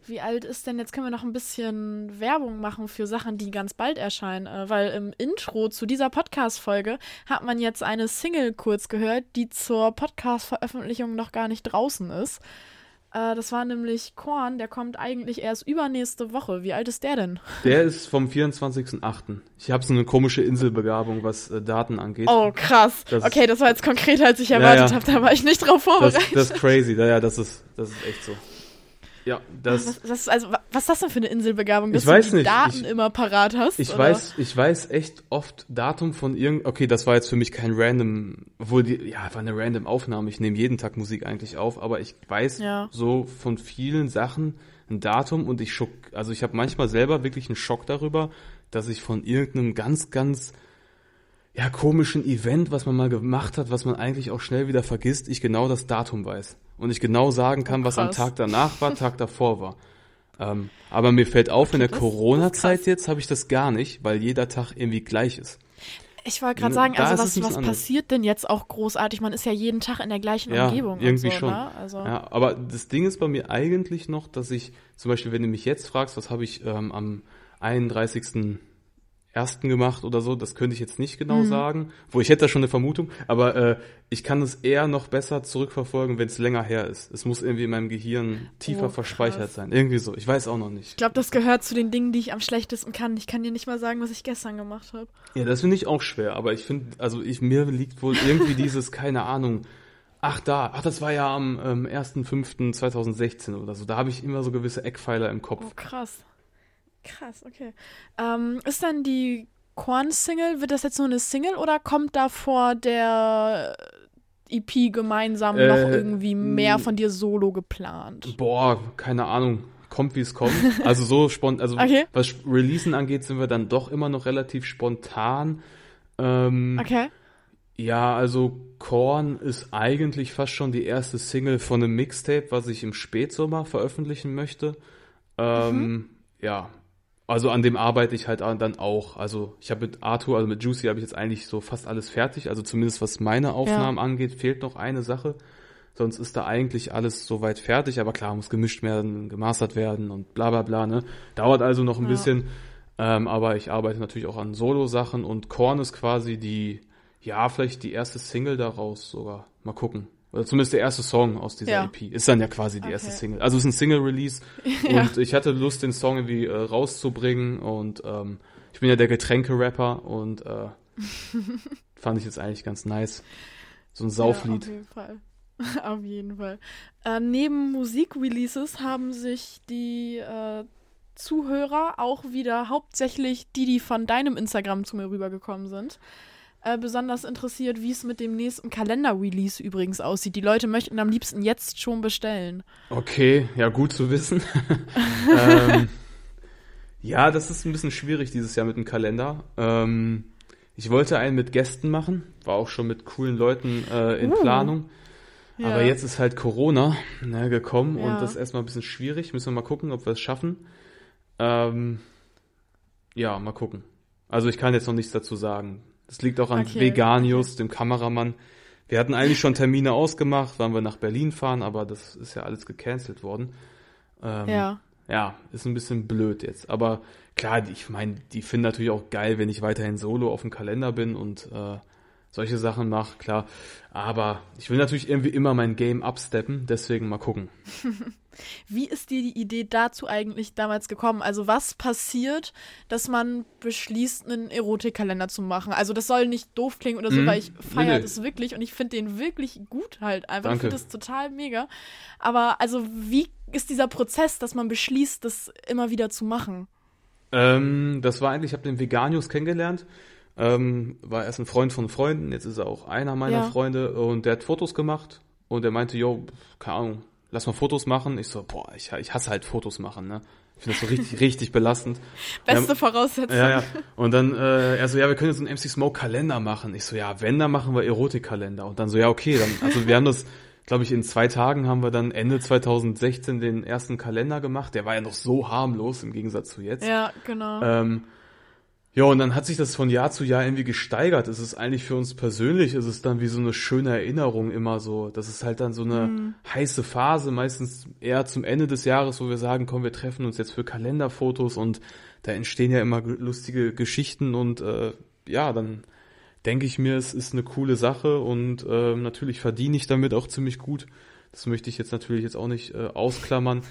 Wie alt ist denn, jetzt können wir noch ein bisschen Werbung machen für Sachen, die ganz bald erscheinen, äh, weil im Intro zu dieser Podcast-Folge hat man jetzt eine Single kurz gehört, die zur Podcast-Veröffentlichung noch gar nicht draußen ist. Äh, das war nämlich Korn, der kommt eigentlich erst übernächste Woche. Wie alt ist der denn? Der ist vom 24.08. Ich habe so eine komische Inselbegabung, was äh, Daten angeht. Oh, krass. Das- okay, das war jetzt konkreter, als ich Ja, erwartet ja. habe. Da war ich nicht drauf das, vorbereitet. das ist crazy, ja, ja, das ist, das ist echt so. Ja, das, was, das, also, wa- was ist das denn für eine Inselbegabung, dass Ich weiß du die nicht. Daten Ich- immer parat hast? Ich oder? weiß, ich weiß echt oft Datum von irgend. Okay, das war jetzt für mich kein random, obwohl die, ja, war eine random Aufnahme. Ich nehme jeden Tag Musik eigentlich auf, aber ich weiß Ja. so von vielen Sachen ein Datum und ich schock, also ich habe manchmal selber wirklich einen Schock darüber, dass ich von irgendeinem ganz, ganz ja komischen Event, was man mal gemacht hat, was man eigentlich auch schnell wieder vergisst, ich genau das Datum weiß und ich genau sagen kann, Oh, was am. Tag danach war, Tag davor war. Ähm, aber mir fällt auf, in der Corona-Zeit jetzt habe ich das gar nicht, weil jeder Tag irgendwie gleich ist. Ich wollte gerade Ne, sagen, da also was, was passiert denn jetzt auch großartig? Man ist ja jeden Tag in der gleichen Ja, Umgebung. irgendwie so, schon. Ne? Also, Ja, aber das Ding ist bei mir eigentlich noch, dass ich, zum Beispiel, wenn du mich jetzt fragst, was habe ich ähm, am 31.01. gemacht oder so, das könnte ich jetzt nicht Mhm. genau sagen. Wo ich hätte da schon eine Vermutung, aber äh, ich kann es eher noch besser zurückverfolgen, wenn es länger her ist. Es muss irgendwie in meinem Gehirn tiefer Oh, verspeichert sein. Irgendwie so. Ich weiß auch noch nicht. Ich glaube, das gehört zu den Dingen, die ich am schlechtesten kann. Ich kann dir nicht mal sagen, was ich gestern gemacht habe. Ja, das finde ich auch schwer, aber ich finde, also ich, mir liegt wohl irgendwie dieses, keine Ahnung, ach da, ach das war ja am ähm, 1.5.2016 oder so, da habe ich immer so gewisse Eckpfeiler im Kopf. Oh, krass. Krass, okay. Ähm, ist dann die Korn-Single, wird das jetzt nur eine Single oder kommt da vor der EP gemeinsam Äh, noch irgendwie mehr von dir solo geplant? Boah, keine Ahnung, kommt wie es kommt. Also so spontan, also Okay. was Releasen angeht, sind wir dann doch immer noch relativ spontan. Ähm, Okay. Ja, also Korn ist eigentlich fast schon die erste Single von einem Mixtape, was ich im Spätsommer veröffentlichen möchte. Ähm, Ja, also an dem arbeite ich halt dann auch. Also ich habe mit Arthur, also mit Juicy habe ich jetzt eigentlich so fast alles fertig. Also zumindest was meine Aufnahmen angeht, fehlt noch eine Sache. Sonst ist da eigentlich alles soweit fertig. Aber klar, muss gemischt werden, gemastert werden und bla bla bla. Ne? Dauert also noch ein Ja. bisschen. Ähm, aber ich arbeite natürlich auch an Solo-Sachen und Korn ist quasi die, ja, vielleicht die erste Single daraus sogar. Mal gucken. Oder zumindest der erste Song aus dieser Ja. EP. Ist dann ja quasi die Okay. erste Single. Also es ist ein Single-Release Ja. und ich hatte Lust, den Song irgendwie äh, rauszubringen und ähm, ich bin ja der Getränke-Rapper und äh, fand ich jetzt eigentlich ganz nice. So ein Ja, Sauflied. auf jeden Fall. auf jeden Fall. Äh, neben Musikreleases haben sich die äh, Zuhörer auch wieder hauptsächlich die, die von deinem Instagram zu mir rübergekommen sind. Äh, besonders interessiert, wie es mit dem nächsten Kalender-Release übrigens aussieht. Die Leute möchten am liebsten jetzt schon bestellen. Okay, ja, gut zu wissen. ähm, ja, das ist ein bisschen schwierig dieses Jahr mit dem Kalender. Ähm, ich wollte einen mit Gästen machen, war auch schon mit coolen Leuten äh, in Uh. Planung. Ja. Aber jetzt ist halt Corona ne, gekommen Ja. und das ist erstmal ein bisschen schwierig. Müssen wir mal gucken, ob wir es schaffen. Ähm, ja, mal gucken. Also ich kann jetzt noch nichts dazu sagen. Das liegt auch an Okay, Veganius, dem Kameramann. Wir hatten eigentlich schon Termine ausgemacht, wann wir nach Berlin fahren, aber das ist ja alles gecancelt worden. Ähm, Ja. ja, ist ein bisschen blöd jetzt. Aber klar, ich meine, die finden natürlich auch geil, wenn ich weiterhin solo auf dem Kalender bin und äh, solche Sachen mache, klar. Aber ich will natürlich irgendwie immer mein Game upsteppen, deswegen mal gucken. Wie ist dir die Idee dazu eigentlich damals gekommen? Also was passiert, dass man beschließt, einen Erotikkalender zu machen? Also das soll nicht doof klingen oder so, Mhm. weil ich feiere nee. das wirklich und ich finde den wirklich gut halt einfach. Ich Danke. finde das total mega. Aber also wie ist dieser Prozess, dass man beschließt, das immer wieder zu machen? Ähm, das war eigentlich, ich habe den Veganius kennengelernt. Ähm, war erst ein Freund von Freunden, jetzt ist er auch einer meiner Ja. Freunde und der hat Fotos gemacht und der meinte, yo, keine Ahnung, lass mal Fotos machen. Ich so, boah, ich, ich hasse halt Fotos machen, ne? Ich finde das so richtig, richtig belastend. Beste Voraussetzung. Ja, ja. Und dann, äh, er so, ja, wir können jetzt einen MC Smoke Kalender machen. Ich so, ja, wenn, dann machen wir Erotikkalender. Und dann so, ja, okay, dann, also wir haben das, glaube ich, in zwei Tagen haben wir dann Ende 2016 den ersten Kalender gemacht. Der war ja noch so harmlos im Gegensatz zu jetzt. Ja, genau. Ähm, ja, und dann hat sich das von Jahr zu Jahr irgendwie gesteigert. Es ist eigentlich für uns persönlich, es ist dann wie so eine schöne Erinnerung immer so. Das ist halt dann so eine Mhm. heiße Phase, meistens eher zum Ende des Jahres, wo wir sagen, komm, wir treffen uns jetzt für Kalenderfotos und da entstehen ja immer ge- lustige Geschichten und äh, ja, dann denke ich mir, es ist eine coole Sache und äh, natürlich verdiene ich damit auch ziemlich gut. Das möchte ich jetzt natürlich jetzt auch nicht äh, ausklammern.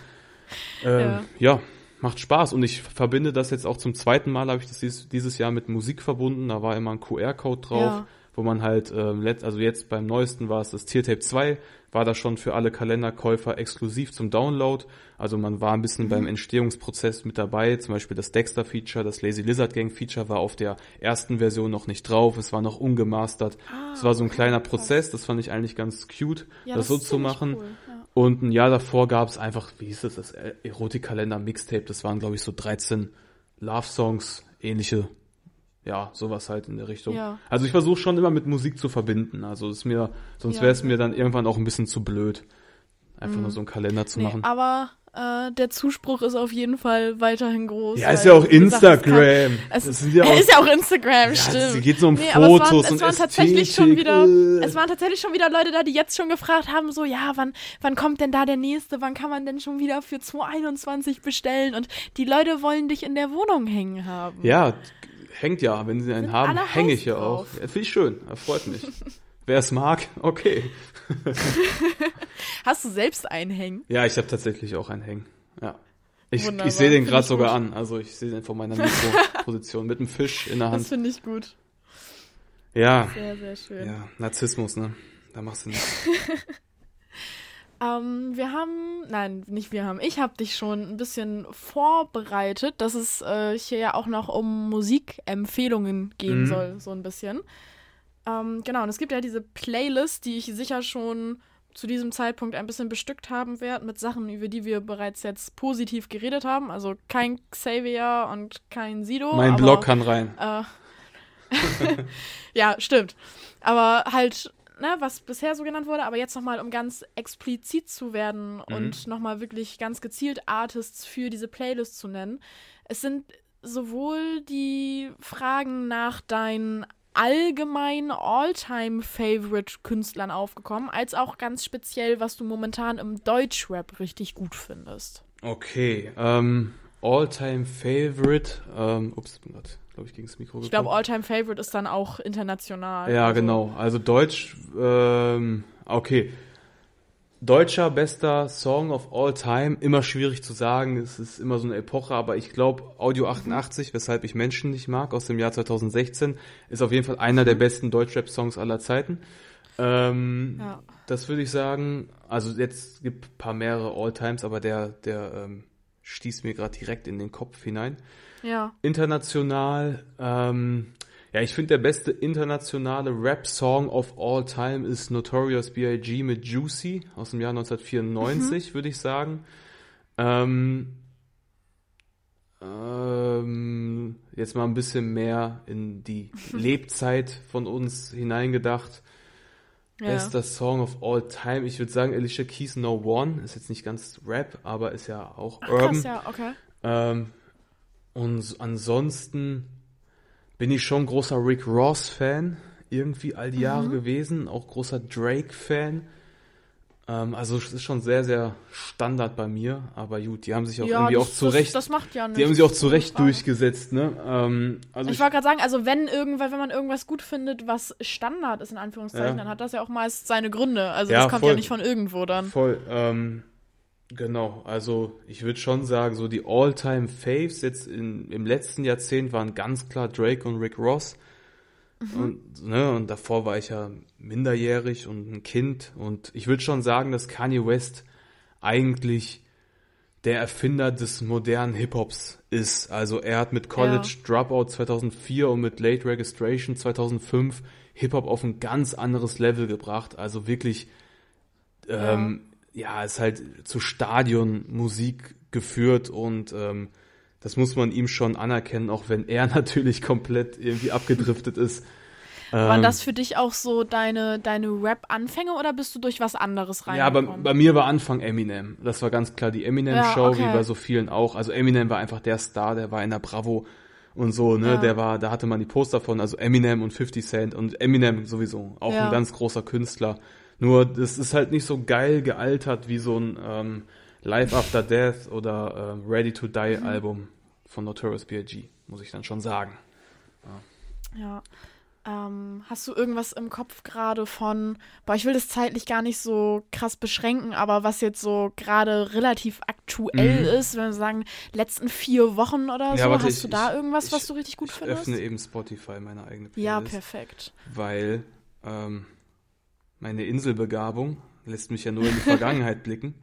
Ähm, Ja. ja. Macht Spaß und ich verbinde das jetzt auch zum zweiten Mal, habe ich das dieses, dieses Jahr mit Musik verbunden. Da war immer ein QR-Code drauf, Ja. wo man halt, ähm, let, also jetzt beim neuesten war es das Tiertape 2, war das schon für alle Kalenderkäufer exklusiv zum Download. Also man war ein bisschen Mhm. beim Entstehungsprozess mit dabei. Zum Beispiel das Dexter-Feature, das Lazy Lizard Gang-Feature war auf der ersten Version noch nicht drauf. Es war noch ungemastert. Es war so ein kleiner Prozess, das fand ich eigentlich ganz cute, Ja, das, so ist zu machen. cool. Und ein Jahr davor gab es einfach, wie hieß das, das Erotikkalender-Mixtape. Das waren, glaube ich, so 13 Love-Songs, ähnliche, ja, sowas halt in der Richtung. Ja. Also ich versuche schon immer mit Musik zu verbinden. Also ist mir, sonst Ja. wäre es mir dann irgendwann auch ein bisschen zu blöd, einfach nur so einen Kalender zu Nee, machen. aber äh, der Zuspruch ist auf jeden Fall weiterhin groß. Ja, ist ja auch es Instagram. Es, Das sind ja auch- ist ja auch Instagram, Ja, stimmt. es geht so um aber es Fotos waren, es und waren tatsächlich schon Ästhetik, wieder, es waren tatsächlich schon wieder Leute da, die jetzt schon gefragt haben, so, ja, wann, wann kommt denn da der nächste? Wann kann man denn schon wieder für 2021 bestellen? Und die Leute wollen dich in der Wohnung hängen haben. Ja, hängt ja. Wenn sie einen Sind haben, hänge ich ja auch. Finde ich schön. Freut mich. Wer es mag, okay. Hast du selbst einen hängen? Ja, ich habe tatsächlich auch einen Hängen. Ja. Ich, Wunderbar, ich sehe den gerade sogar an. Also ich sehe den von meiner Mikroposition mit einem Fisch in der Das Hand. finde ich gut. Ja, Sehr, sehr schön. ja, Narzissmus, ne? Da machst du nichts. Ähm, wir haben, nein, nicht wir haben, ich habe dich schon ein bisschen vorbereitet, dass es äh, hier ja auch noch um Musikempfehlungen gehen Mhm. soll, so ein bisschen. Ähm, genau, und es gibt ja diese Playlist, die ich sicher schon zu diesem Zeitpunkt ein bisschen bestückt haben werde mit Sachen, über die wir bereits jetzt positiv geredet haben. Also kein Xavier und kein Sido. mein aber, Blog kann rein. äh, ja, stimmt. Aber halt, ne, was bisher so genannt wurde, aber jetzt nochmal, um ganz explizit zu werden und nochmal wirklich ganz gezielt Artists für diese Playlist zu nennen. Es sind sowohl die Fragen nach deinen allgemeinen All-Time-Favorite-Künstlern aufgekommen, als auch ganz speziell, was du momentan im Deutschrap richtig gut findest. Okay, ähm, All-Time Favorite. Ähm, ups, bin grad, glaube ich, gegen das Mikro Ich glaube. All-Time-Favorite ist dann auch international. Ja, Also- genau. Also Deutsch, ähm, okay. Deutscher bester Song of all time, immer schwierig zu sagen, es ist immer so eine Epoche, aber ich glaube Audio 88, weshalb ich Menschen nicht mag, aus dem Jahr 2016, ist auf jeden Fall einer der besten Deutschrap-Songs aller Zeiten. Ähm, Ja. Das würde ich sagen, also jetzt gibt ein paar mehrere All-Times, aber der, der ähm, stieß mir gerade direkt in den Kopf hinein. Ja. International, ähm, ja, ich finde der beste internationale Rap-Song of all time ist Notorious B.I.G. mit Juicy aus dem Jahr 1994, würde ich sagen. Ähm, ähm, jetzt mal ein bisschen mehr in die Lebzeit von uns hineingedacht. Ja. Bester Song of all time. Ich würde sagen, Alicia Keys No One. Ist jetzt nicht ganz Rap, aber ist ja auch Ach, Urban. krass, ja, okay. Ähm, und ansonsten bin ich schon großer Rick Ross-Fan. Irgendwie all die Mhm. Jahre gewesen. Auch großer Drake-Fan. Ähm, also es ist schon sehr, sehr Standard bei mir. Aber gut, die haben sich auch ja, irgendwie das, auch zurecht. Das, das ja die haben sich auch zurecht durchgesetzt, ne? Ähm, also Ich ich, wollte gerade sagen, also wenn irgendwann, wenn man irgendwas gut findet, was Standard ist, in Anführungszeichen, Ja. dann hat das ja auch meist seine Gründe. Also das kommt voll. ja nicht von irgendwo dann. Voll, ähm, genau. Also ich würde schon sagen, so die All-Time-Faves jetzt in, im letzten Jahrzehnt waren ganz klar Drake und Rick Ross. Und, ne, und davor war ich ja minderjährig und ein Kind. Und ich würde schon sagen, dass Kanye West eigentlich der Erfinder des modernen Hip-Hops ist. Also er hat mit College Dropout 2004 und mit Late Registration 2005 Hip-Hop auf ein ganz anderes Level gebracht. Also wirklich ähm, ja, ist halt zu Stadionmusik geführt und ähm, das muss man ihm schon anerkennen, auch wenn er natürlich komplett irgendwie abgedriftet ist. Waren Ähm, das für dich auch so deine, deine Rap-Anfänge oder bist du durch was anderes ja, bei, reingekommen? bei mir war Anfang Eminem. Das war ganz klar die Eminem-Show, Ja, okay. wie bei so vielen auch. Also Eminem war einfach der Star, der war in der Bravo und so, ne, Ja. der war, da hatte man die Poster von, also Eminem und 50 Cent und Eminem sowieso, auch Ja. ein ganz großer Künstler. Nur, das ist halt nicht so geil gealtert wie so ein ähm, Life After Death oder ähm, Ready to Die Mhm. Album von Notorious B.I.G., muss ich dann schon sagen. Ja. Ähm, hast du irgendwas im Kopf gerade von, boah, ich will das zeitlich gar nicht so krass beschränken, aber was jetzt so gerade relativ aktuell Mhm. ist, wenn wir sagen, letzten vier Wochen oder Ja, so, warte, hast ich- du da ich- irgendwas, ich- was du richtig gut ich findest? öffne eben Spotify, meine eigene Playlist. ja, perfekt. weil ähm, meine Inselbegabung lässt mich ja nur in die Vergangenheit blicken.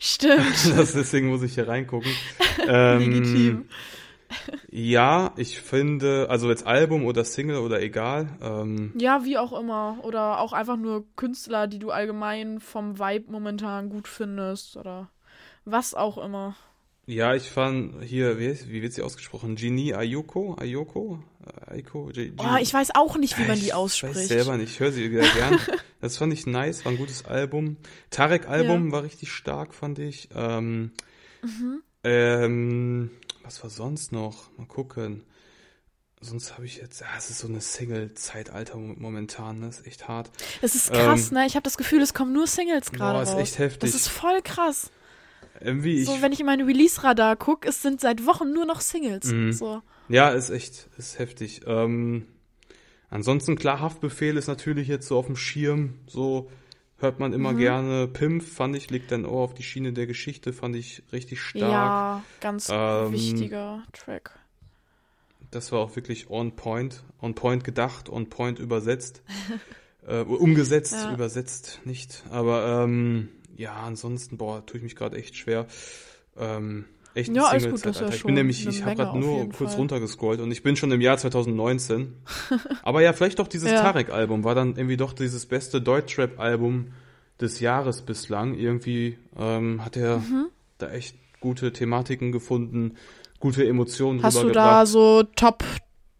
Stimmt. Das, deswegen muss ich hier reingucken. Ähm, Legitim. Ja, ich finde, also jetzt Album oder Single oder egal. Ähm, Ja, wie auch immer. Oder auch einfach nur Künstler, die du allgemein vom Vibe momentan gut findest. Oder was auch immer. Ja, ich fand hier, wie, wie wird sie ausgesprochen? Genie Ayoko? Ayoko? Äh, Aiko? G Oh, ich weiß auch nicht, wie man die Ich ausspricht. weiß selber nicht, ich höre sie wieder gern. Das fand ich nice, war ein gutes Album. Tarek-Album war richtig stark, fand ich. Ähm, Mhm. ähm, was war sonst noch? Mal gucken. Sonst habe ich jetzt, ja, es ist so eine Single-Zeitalter momentan, das ist echt hart. Es ist krass, Ähm, ne? Ich habe das Gefühl, es kommen nur Singles gerade Boah, ist raus. echt heftig. Das ist voll krass. Irgendwie, so, wenn ich in meine Release-Radar gucke, es sind seit Wochen nur noch Singles. Mhm. So. ja, ist echt, ist heftig. Ähm, ansonsten, klar, Haftbefehl ist natürlich jetzt so auf dem Schirm, so hört man Mhm. immer gerne. Pimp, fand ich, legt dann auch auf die Schiene der Geschichte, fand ich richtig stark. Ja, ganz Ähm, wichtiger Track. Das war auch wirklich on point, on point gedacht, on point übersetzt, äh, umgesetzt, Ja. übersetzt nicht. Aber ähm, ja, ansonsten, boah, tue ich mich gerade echt schwer. Ähm, echt Ja, Single-Zeit, gut, das ist ja Alter. Ich bin nämlich, ich habe gerade nur kurz Fall. runtergescrollt und ich bin schon im Jahr 2019. Aber ja, vielleicht doch dieses Ja. Tarek-Album war dann irgendwie doch dieses beste Deutschrap-Album des Jahres bislang. Irgendwie ähm, hat er Mhm. da echt gute Thematiken gefunden, gute Emotionen Hast du da so Top,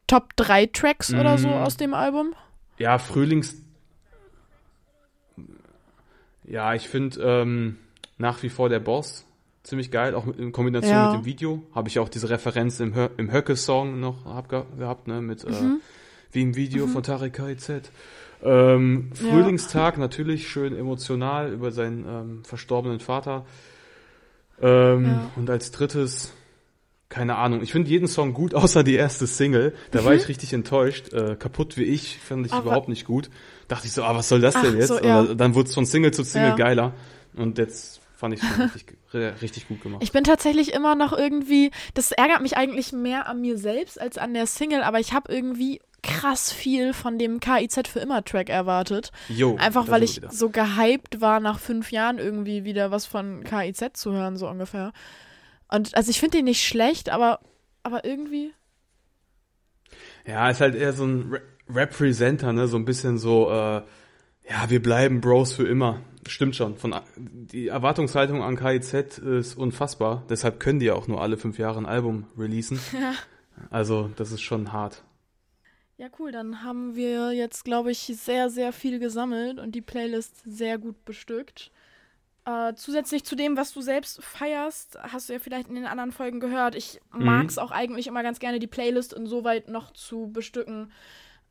Top 3 Tracks oder so Mm. aus dem Album? Ja, Frühlings. Ja, ich finde ähm, nach wie vor der Boss ziemlich geil, auch in Kombination Ja. mit dem Video. Habe ich auch diese Referenz im, Hö im Höcke-Song noch hab ge gehabt, ne, mit äh, Mhm. wie im Video von Tarek KIZ. Ähm, Ja. Frühlingstag natürlich schön emotional über seinen ähm, verstorbenen Vater. Ähm, Ja. Und als drittes, keine Ahnung, ich finde jeden Song gut, außer die erste Single. Da war ich richtig enttäuscht. Äh, kaputt wie ich, fand ich Mhm. Aber- überhaupt nicht gut. Dachte ich so, ah, was soll das Ach, denn jetzt? so, ja. Dann wurde es von Single zu Single Ja. geiler. Und jetzt fand ich es richtig, richtig gut gemacht. Ich bin tatsächlich immer noch irgendwie, das ärgert mich eigentlich mehr an mir selbst als an der Single, aber ich habe irgendwie krass viel von dem KIZ für immer Track erwartet. Jo, Einfach weil ich so gehypt war, nach fünf Jahren irgendwie wieder was von KIZ zu hören, so ungefähr. Und also ich finde den nicht schlecht, aber, aber irgendwie. Ja, ist halt eher so ein Representer, ne? So ein bisschen so, äh, ja, wir bleiben Bros für immer. Stimmt schon. Von, die Erwartungshaltung an KIZ ist unfassbar. Deshalb können die ja auch nur alle fünf Jahre ein Album releasen. Ja. Also, das ist schon hart. Ja, cool. Dann haben wir jetzt, glaube ich, sehr, sehr viel gesammelt und die Playlist sehr gut bestückt. Äh, zusätzlich zu dem, was du selbst feierst, hast du ja vielleicht in den anderen Folgen gehört. Ich Mhm. mag es auch eigentlich immer ganz gerne, die Playlist insoweit noch zu bestücken,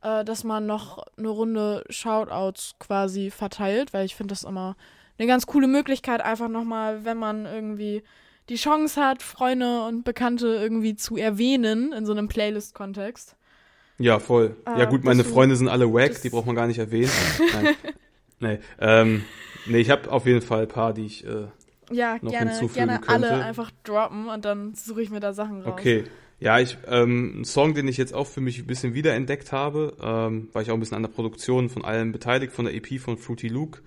äh, dass man noch eine Runde Shoutouts quasi verteilt, weil ich finde das immer eine ganz coole Möglichkeit, einfach nochmal, wenn man irgendwie die Chance hat, Freunde und Bekannte irgendwie zu erwähnen in so einem Playlist-Kontext. Ja, voll. Äh, ja gut, meine Freunde sind alle wack, die braucht man gar nicht erwähnen. Nein. nee, ähm, nee, ich habe auf jeden Fall ein paar, die ich, äh, Ja, noch gerne, hinzufügen gerne könnte. alle einfach droppen und dann suche ich mir da Sachen raus. okay. Ja, ich, ähm, ein Song, den ich jetzt auch für mich ein bisschen wiederentdeckt habe, ähm, war ich auch ein bisschen an der Produktion von allem beteiligt, von der EP von Fruity Luke,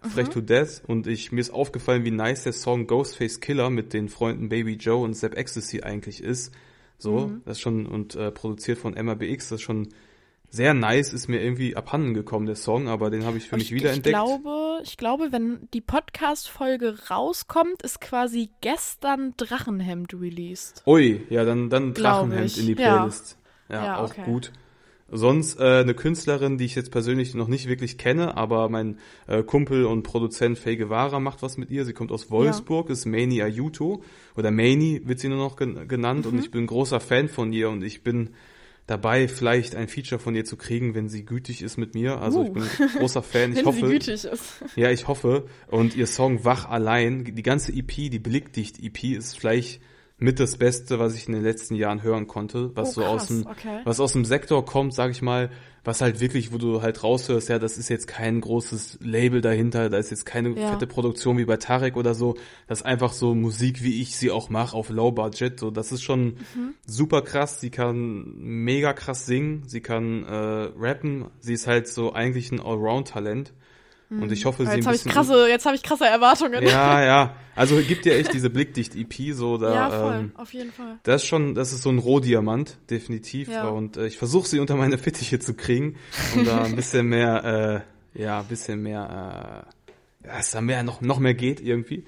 Fresh to Death. Und ich, mir ist aufgefallen, wie nice der Song Ghostface Killer mit den Freunden Baby Joe und Sepp Ecstasy eigentlich ist. So, das ist schon, und äh, produziert von MABX, das ist schon sehr nice, ist mir irgendwie abhanden gekommen, der Song, aber den habe ich für mich ich, wiederentdeckt. Ich glaube, ich glaube, wenn die Podcast-Folge rauskommt, ist quasi gestern Drachenhemd released. Ui, ja, dann, dann Drachenhemd in die Ja. Playlist. Ja, Ja, auch okay. gut. Sonst äh, eine Künstlerin, die ich jetzt persönlich noch nicht wirklich kenne, aber mein äh, Kumpel und Produzent Faye Guevara macht was mit ihr. Sie kommt aus Wolfsburg, ist Mani Ayuto oder Mani wird sie nur noch gen genannt Mhm. und ich bin ein großer Fan von ihr und ich bin dabei, vielleicht ein Feature von ihr zu kriegen, wenn sie gütig ist mit mir. Also ich Uh. bin ein großer Fan. Ich wenn hoffe, sie gütig ist. ja, ich hoffe. Und ihr Song Wach allein, die ganze EP, die Blickdicht-EP, ist vielleicht mit das Beste, was ich in den letzten Jahren hören konnte, was Oh, so aus dem, okay. was aus dem Sektor kommt, sag ich mal, was halt wirklich, wo du halt raushörst, ja, das ist jetzt kein großes Label dahinter, da ist jetzt keine Ja. fette Produktion wie bei Tarek oder so, das ist einfach so Musik, wie ich sie auch mache, auf Low Budget, so, das ist schon Mhm. super krass, sie kann mega krass singen, sie kann äh, rappen, sie ist halt so eigentlich ein Allround-Talent. Und ich hoffe, sie Jetzt habe ich krasse, jetzt habe ich krasse Erwartungen. ja, ja. Also gibt ja echt diese Blickdicht-EP so da. Ja, voll, Ähm, auf jeden Fall. das ist schon, das ist so ein Rohdiamant, definitiv. Ja. Und äh, ich versuche sie unter meine Fittiche zu kriegen, um da ein bisschen mehr, äh, ja, ein bisschen mehr, äh, ja, dass da mehr noch noch mehr geht irgendwie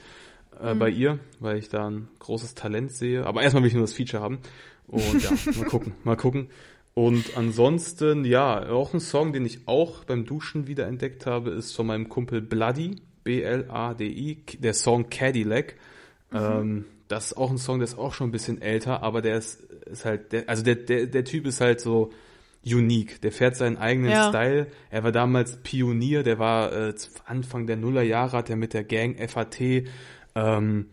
äh, Mhm. bei ihr, weil ich da ein großes Talent sehe. Aber erstmal will ich nur das Feature haben. Und ja, mal gucken, mal gucken. Und ansonsten, ja, auch ein Song, den ich auch beim Duschen wieder entdeckt habe, ist von meinem Kumpel Bloody, B-L-A-D-I, der Song Cadillac. Ähm, das ist auch ein Song, der ist auch schon ein bisschen älter, aber der ist, ist halt, der, also der, der, der Typ ist halt so unique. Der fährt seinen eigenen Ja. Style. Er war damals Pionier, der war äh, Anfang der Nullerjahre, hat er mit der Gang FAT, ähm,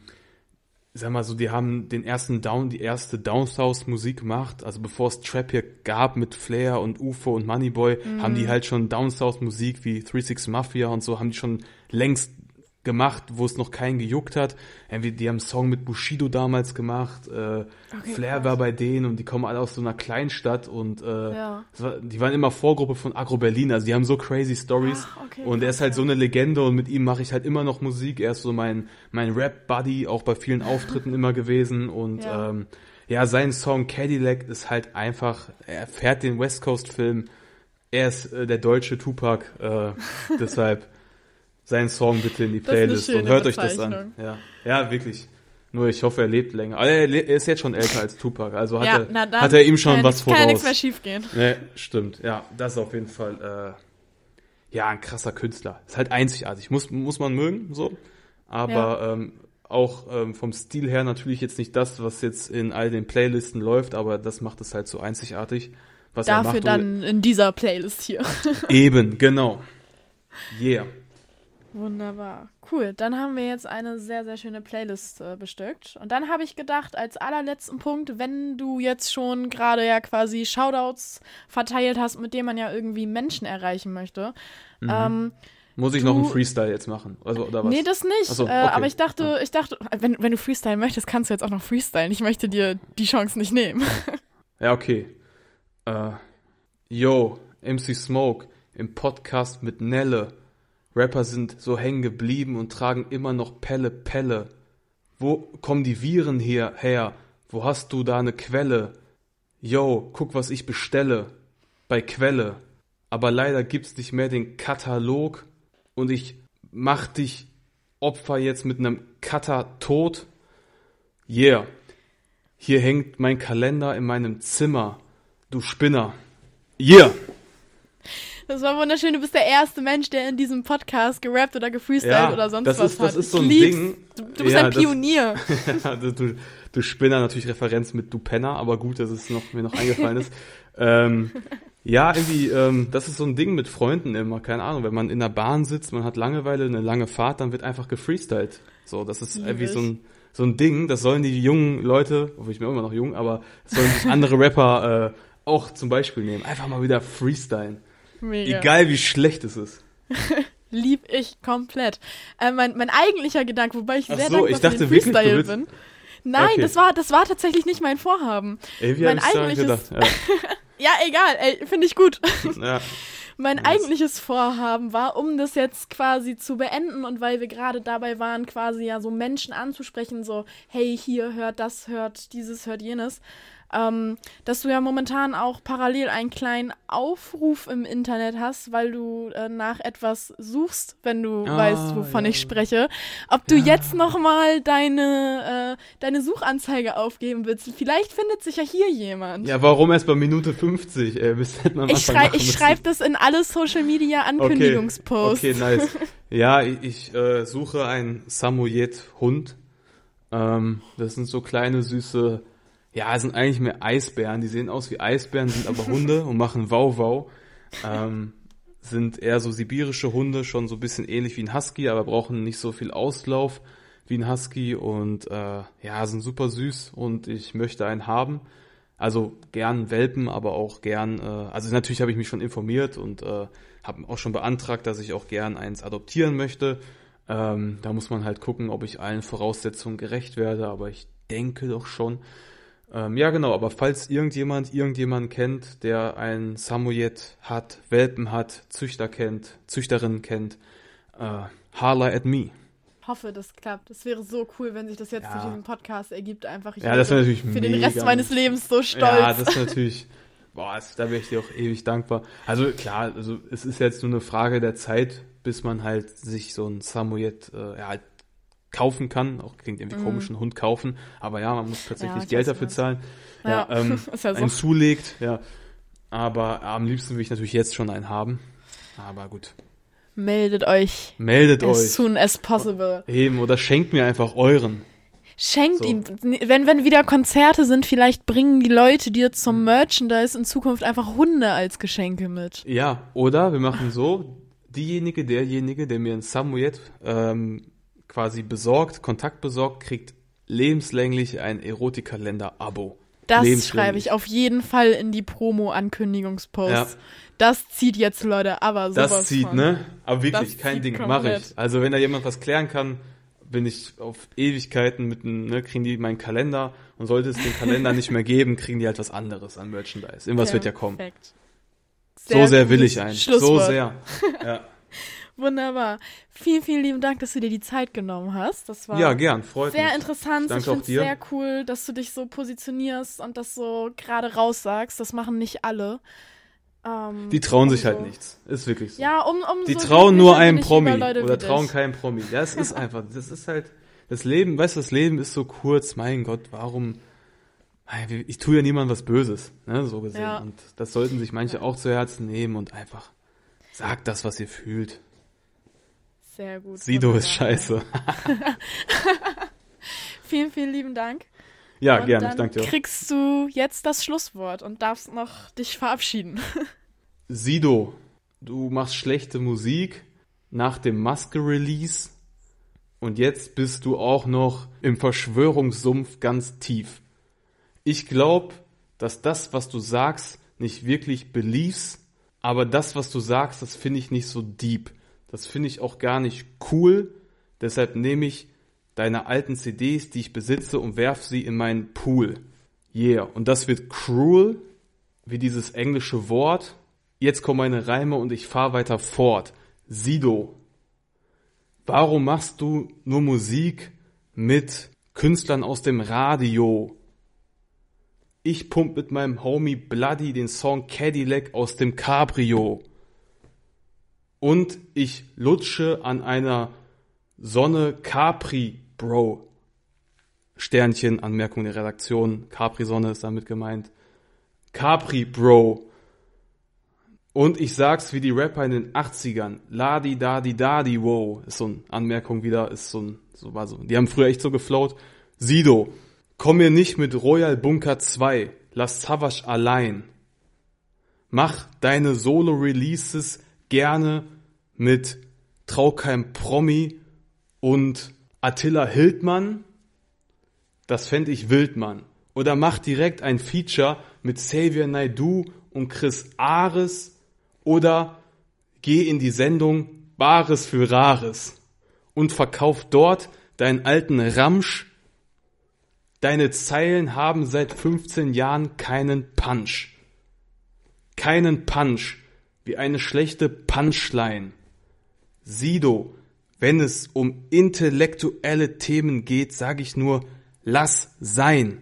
sag mal so, die haben den ersten Down, die erste Downsouth-Musik gemacht. Also bevor es Trap hier gab mit Flair und UFO und Moneyboy, haben die halt schon Downsouth-Musik wie 36 Mafia und so, haben die schon längst gemacht, wo es noch keinen gejuckt hat. Irgendwie, die haben einen Song mit Bushido damals gemacht. Äh, Flair krass. war bei denen und die kommen alle aus so einer Kleinstadt und äh, Ja. war, die waren immer Vorgruppe von Agro Berlin. Also die haben so crazy Stories. Ach, okay, und er ist halt so eine Legende und mit ihm mache ich halt immer noch Musik. Er ist so mein, mein Rap-Buddy, auch bei vielen Auftritten immer gewesen. Und Ja. Ähm, ja, sein Song Cadillac ist halt einfach, er fährt den West Coast-Film. Er ist äh, der deutsche Tupac. Äh, deshalb sein Song bitte in die Playlist und hört euch das an. Ja, ja wirklich. Nur ich hoffe, er lebt länger. Aber er, er ist jetzt schon älter als Tupac, also hat, ja, er, dann hat er ihm schon kann, was Kann ja nichts mehr voraus. schief gehen. Ne, stimmt. Ja, das ist auf jeden Fall äh, ja ein krasser Künstler. Ist halt einzigartig, muss muss man mögen, so. Aber ähm, auch ähm, vom Stil her natürlich jetzt nicht das, was jetzt in all den Playlisten läuft, aber das macht es halt so einzigartig, was er Dafür macht. dann in dieser Playlist hier. Eben, genau. Yeah. Wunderbar. Cool. Dann haben wir jetzt eine sehr, sehr schöne Playlist äh, bestückt. Und dann habe ich gedacht, als allerletzten Punkt, wenn du jetzt schon gerade ja quasi Shoutouts verteilt hast, mit denen man ja irgendwie Menschen erreichen möchte. Ähm, Muss ich Du- noch einen Freestyle jetzt machen? Also, oder was? nee, das nicht. So, äh, okay. aber ich dachte, ich dachte, wenn, wenn du freestylen möchtest, kannst du jetzt auch noch freestylen. Ich möchte dir die Chance nicht nehmen. Ja, okay. Äh, yo, MC Smoke im Podcast mit Nelle. Rapper sind so hängen geblieben und tragen immer noch Pelle Pelle. Wo kommen die Viren hier her? Wo hast du da eine Quelle? Yo, guck, was ich bestelle. Bei Quelle. Aber leider gibt's nicht mehr den Katalog und ich mach dich Opfer jetzt mit einem Cutter tot. Yeah. Hier hängt mein Kalender in meinem Zimmer. Du Spinner. Yeah. Das war wunderschön. Du bist der erste Mensch, der in diesem Podcast gerappt oder gefreestylt Ja, oder sonst das was ist- das hat. ist so Ich ein lieb's. Ding. Du, du bist Ja, ein das- Pionier. du, du, du Spinner, natürlich Referenz mit Du Penner, aber gut, dass es noch, mir noch eingefallen ist. ähm, ja, irgendwie, ähm, das ist so ein Ding mit Freunden immer, keine Ahnung, wenn man in der Bahn sitzt, man hat Langeweile, eine lange Fahrt, dann wird einfach gefreestylt. So, das ist Lieb irgendwie so ein, so ein Ding, das sollen die jungen Leute, obwohl ich bin immer noch jung, aber das sollen sich andere Rapper äh, auch zum Beispiel nehmen. Einfach mal wieder freestylen. Mega. Egal wie schlecht es ist. Lieb ich komplett. Äh, mein, mein eigentlicher Gedanke, wobei ich Ach sehr so, dankbar ich für den dachte wirklich, du Freestyle willst- bin. Nein, Okay. das war das war tatsächlich nicht mein Vorhaben. Ey, wie Mein eigentliches- gedacht? Ja, egal, ey, finde ich gut. Ja. ja. Mein Nice. eigentliches Vorhaben war, um das jetzt quasi zu beenden und weil wir gerade dabei waren, quasi ja so Menschen anzusprechen, so, hey, hier hört das, hört dieses, hört jenes, ähm, dass du ja momentan auch parallel einen kleinen Aufruf im Internet hast, weil du äh, nach etwas suchst, wenn du Ah, weißt, wovon ja. ich spreche. Ob du jetzt nochmal deine, äh, deine Suchanzeige aufgeben willst. Vielleicht findet sich ja hier jemand. Ja, warum erst bei Minute 50? Ey, bis am Ich, schrei ich schreibe das in alle Social Media Ankündigungsposts. Okay, nice. Ja, ich, ich äh, suche einen Samoyed-Hund. Ähm, das sind so kleine, süße, ja, es sind eigentlich mehr Eisbären. Die sehen aus wie Eisbären, sind aber Hunde und machen Wow-Wow. Ähm, sind eher so sibirische Hunde, schon so ein bisschen ähnlich wie ein Husky, aber brauchen nicht so viel Auslauf wie ein Husky und äh, ja, sind super süß und ich möchte einen haben. Also gern Welpen, aber auch gern, äh, also natürlich habe ich mich schon informiert und äh, habe auch schon beantragt, dass ich auch gern eins adoptieren möchte. Ähm, da muss man halt gucken, ob ich allen Voraussetzungen gerecht werde, aber ich denke doch schon. Ähm, ja, genau, aber falls irgendjemand irgendjemanden kennt, der einen Samoyed hat, Welpen hat, Züchter kennt, Züchterin kennt, äh, holla at me. hoffe, das klappt. Das wäre so cool, wenn sich das jetzt Ja. durch diesen Podcast ergibt. Einfach. Ich Ja, das wäre natürlich für den mega Rest meines Lebens so stolz. Ja, das ist natürlich, boah, das, da wäre ich dir auch ewig dankbar. Also klar, also es ist jetzt nur eine Frage der Zeit, bis man halt sich so ein Samoyed äh, ja, halt kaufen kann. Auch klingt irgendwie komisch, einen Hund kaufen. Aber ja, man muss tatsächlich. Ja, Geld dafür was. zahlen. Ja, Ja, ähm, ist ja so. einen zulegt, ja. Aber am liebsten will ich natürlich jetzt schon einen haben. Aber gut. Meldet euch Meldet as euch. soon as possible. Eben, oder schenkt mir einfach euren. Schenkt So. ihm, wenn, wenn wieder Konzerte sind, vielleicht bringen die Leute dir zum Merchandise in Zukunft einfach Hunde als Geschenke mit. Ja, oder wir machen so, diejenige, derjenige, der mir ein Samoyed ähm, quasi besorgt, Kontakt besorgt, kriegt lebenslänglich ein Erotikkalender-Abo. Das schreibe ich auf jeden Fall in die Promo-Ankündigungsposts. Ja. Das zieht jetzt, Leute, aber sowas Das zieht, von. ne? Aber wirklich, Das kein Ding, mache ich. Also wenn da jemand was klären kann, bin ich auf Ewigkeiten mit einem, ne, kriegen die meinen Kalender und sollte es den Kalender nicht mehr geben, kriegen die halt was anderes an Merchandise. Irgendwas wird ja kommen. Perfekt. so sehr will ich einen. So sehr. Ja. Wunderbar. Vielen, vielen lieben Dank, dass du dir die Zeit genommen hast. Das war ja, gern, freut sehr mich. interessant. Ich Danke finde auch es dir. sehr cool, dass du dich so positionierst und das so gerade raussagst. Das machen nicht alle. Ähm, Die trauen sich umso- halt nichts. Ist wirklich so. Ja, um, um Die so trauen nur einem ich Promi oder trauen keinem Promi. Ja, es ist einfach, das ist halt, das Leben, weißt du, das Leben ist so kurz, mein Gott, warum, ich tue ja niemandem was Böses, ne, so gesehen. Ja. Und das sollten sich manche auch zu Herzen nehmen und einfach, sagt das, was ihr fühlt. Sehr gut. Sido ist scheiße. Vielen, vielen lieben Dank. Ja, und gerne, dann ich danke dir kriegst du jetzt das Schlusswort und darfst noch dich verabschieden. Sido, du machst schlechte Musik nach dem Maske-Release und jetzt bist du auch noch im Verschwörungssumpf ganz tief. Ich glaube, dass das, was du sagst, nicht wirklich beliefst, aber das, was du sagst, das finde ich nicht so deep. Das finde ich auch gar nicht cool. Deshalb nehme ich deine alten CDs, die ich besitze, und werf sie in meinen Pool. Yeah. Und das wird cruel, wie dieses englische Wort. Jetzt kommen meine Reime und ich fahre weiter fort. Sido, warum machst du nur Musik mit Künstlern aus dem Radio. Ich pump mit meinem Homie Bloody den Song Cadillac aus dem Cabrio. Und ich lutsche an einer Sonne Capri, Bro. Sternchen, Anmerkung der Redaktion. Capri-Sonne ist damit gemeint. Capri, Bro. Und ich sag's wie die Rapper in den 80ern. Ladi, dadi, dadi, wow. Ist so eine Anmerkung wieder, ist so ein, so war so. Die haben früher echt so geflowt. Sido, komm mir nicht mit Royal Bunker 2. Lass Savage allein. Mach deine Solo-Releases gerne mit Traukeim Promi und Attila Hildmann. Das fände ich Wildmann. Oder mach direkt ein Feature mit Xavier Naidu und Chris Ares oder geh in die Sendung Bares für Rares und verkauf dort deinen alten Ramsch. Deine Zeilen haben seit 15 Jahren keinen Punch. Keinen Punch, wie eine schlechte Punchline. Sido, wenn es um intellektuelle Themen geht, sage ich nur, lass sein.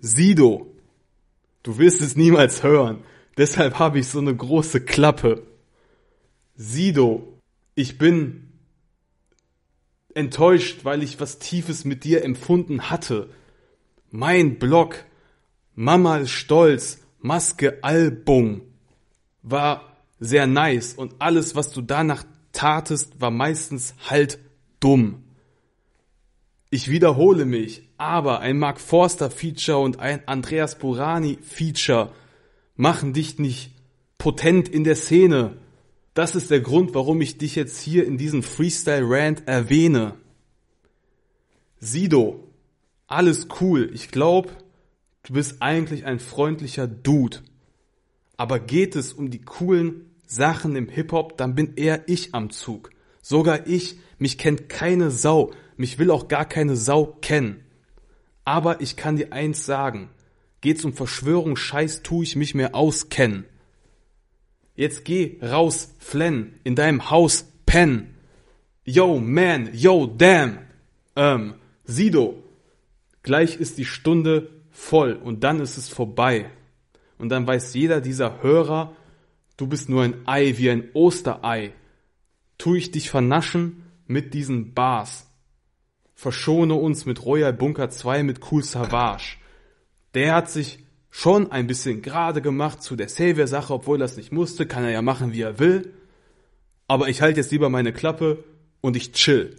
Sido, du wirst es niemals hören. Deshalb habe ich so eine große Klappe. Sido, ich bin enttäuscht, weil ich was Tiefes mit dir empfunden hatte. Mein Blog, Mama ist stolz, Maske Album, war sehr nice und alles, was du danach tatest, war meistens halt dumm. Ich wiederhole mich, aber ein Mark Forster Feature und ein Andreas Burani Feature machen dich nicht potent in der Szene. Das ist der Grund, warum ich dich jetzt hier in diesem Freestyle Rant erwähne. Sido, alles cool. Ich glaube, du bist eigentlich ein freundlicher Dude. Aber geht es um die coolen Sachen im Hip-Hop, dann bin eher ich am Zug. Sogar ich, mich kennt keine Sau. Mich will auch gar keine Sau kennen. Aber ich kann dir eins sagen. Geht's um Verschwörung, Scheiß, tu ich mich mehr auskennen. Jetzt geh raus, flenn, in deinem Haus, pen. Yo, man, yo, damn. Ähm, Sido. Gleich ist die Stunde voll und dann ist es vorbei. Und dann weiß jeder dieser Hörer, du bist nur ein Ei wie ein Osterei. Tu ich dich vernaschen mit diesen Bars. Verschone uns mit Royal Bunker 2 mit Cool Savage der hat sich schon ein bisschen gerade gemacht zu der Savior-Sache, obwohl er das nicht musste, kann er ja machen, wie er will. Aber ich halte jetzt lieber meine Klappe und ich chill.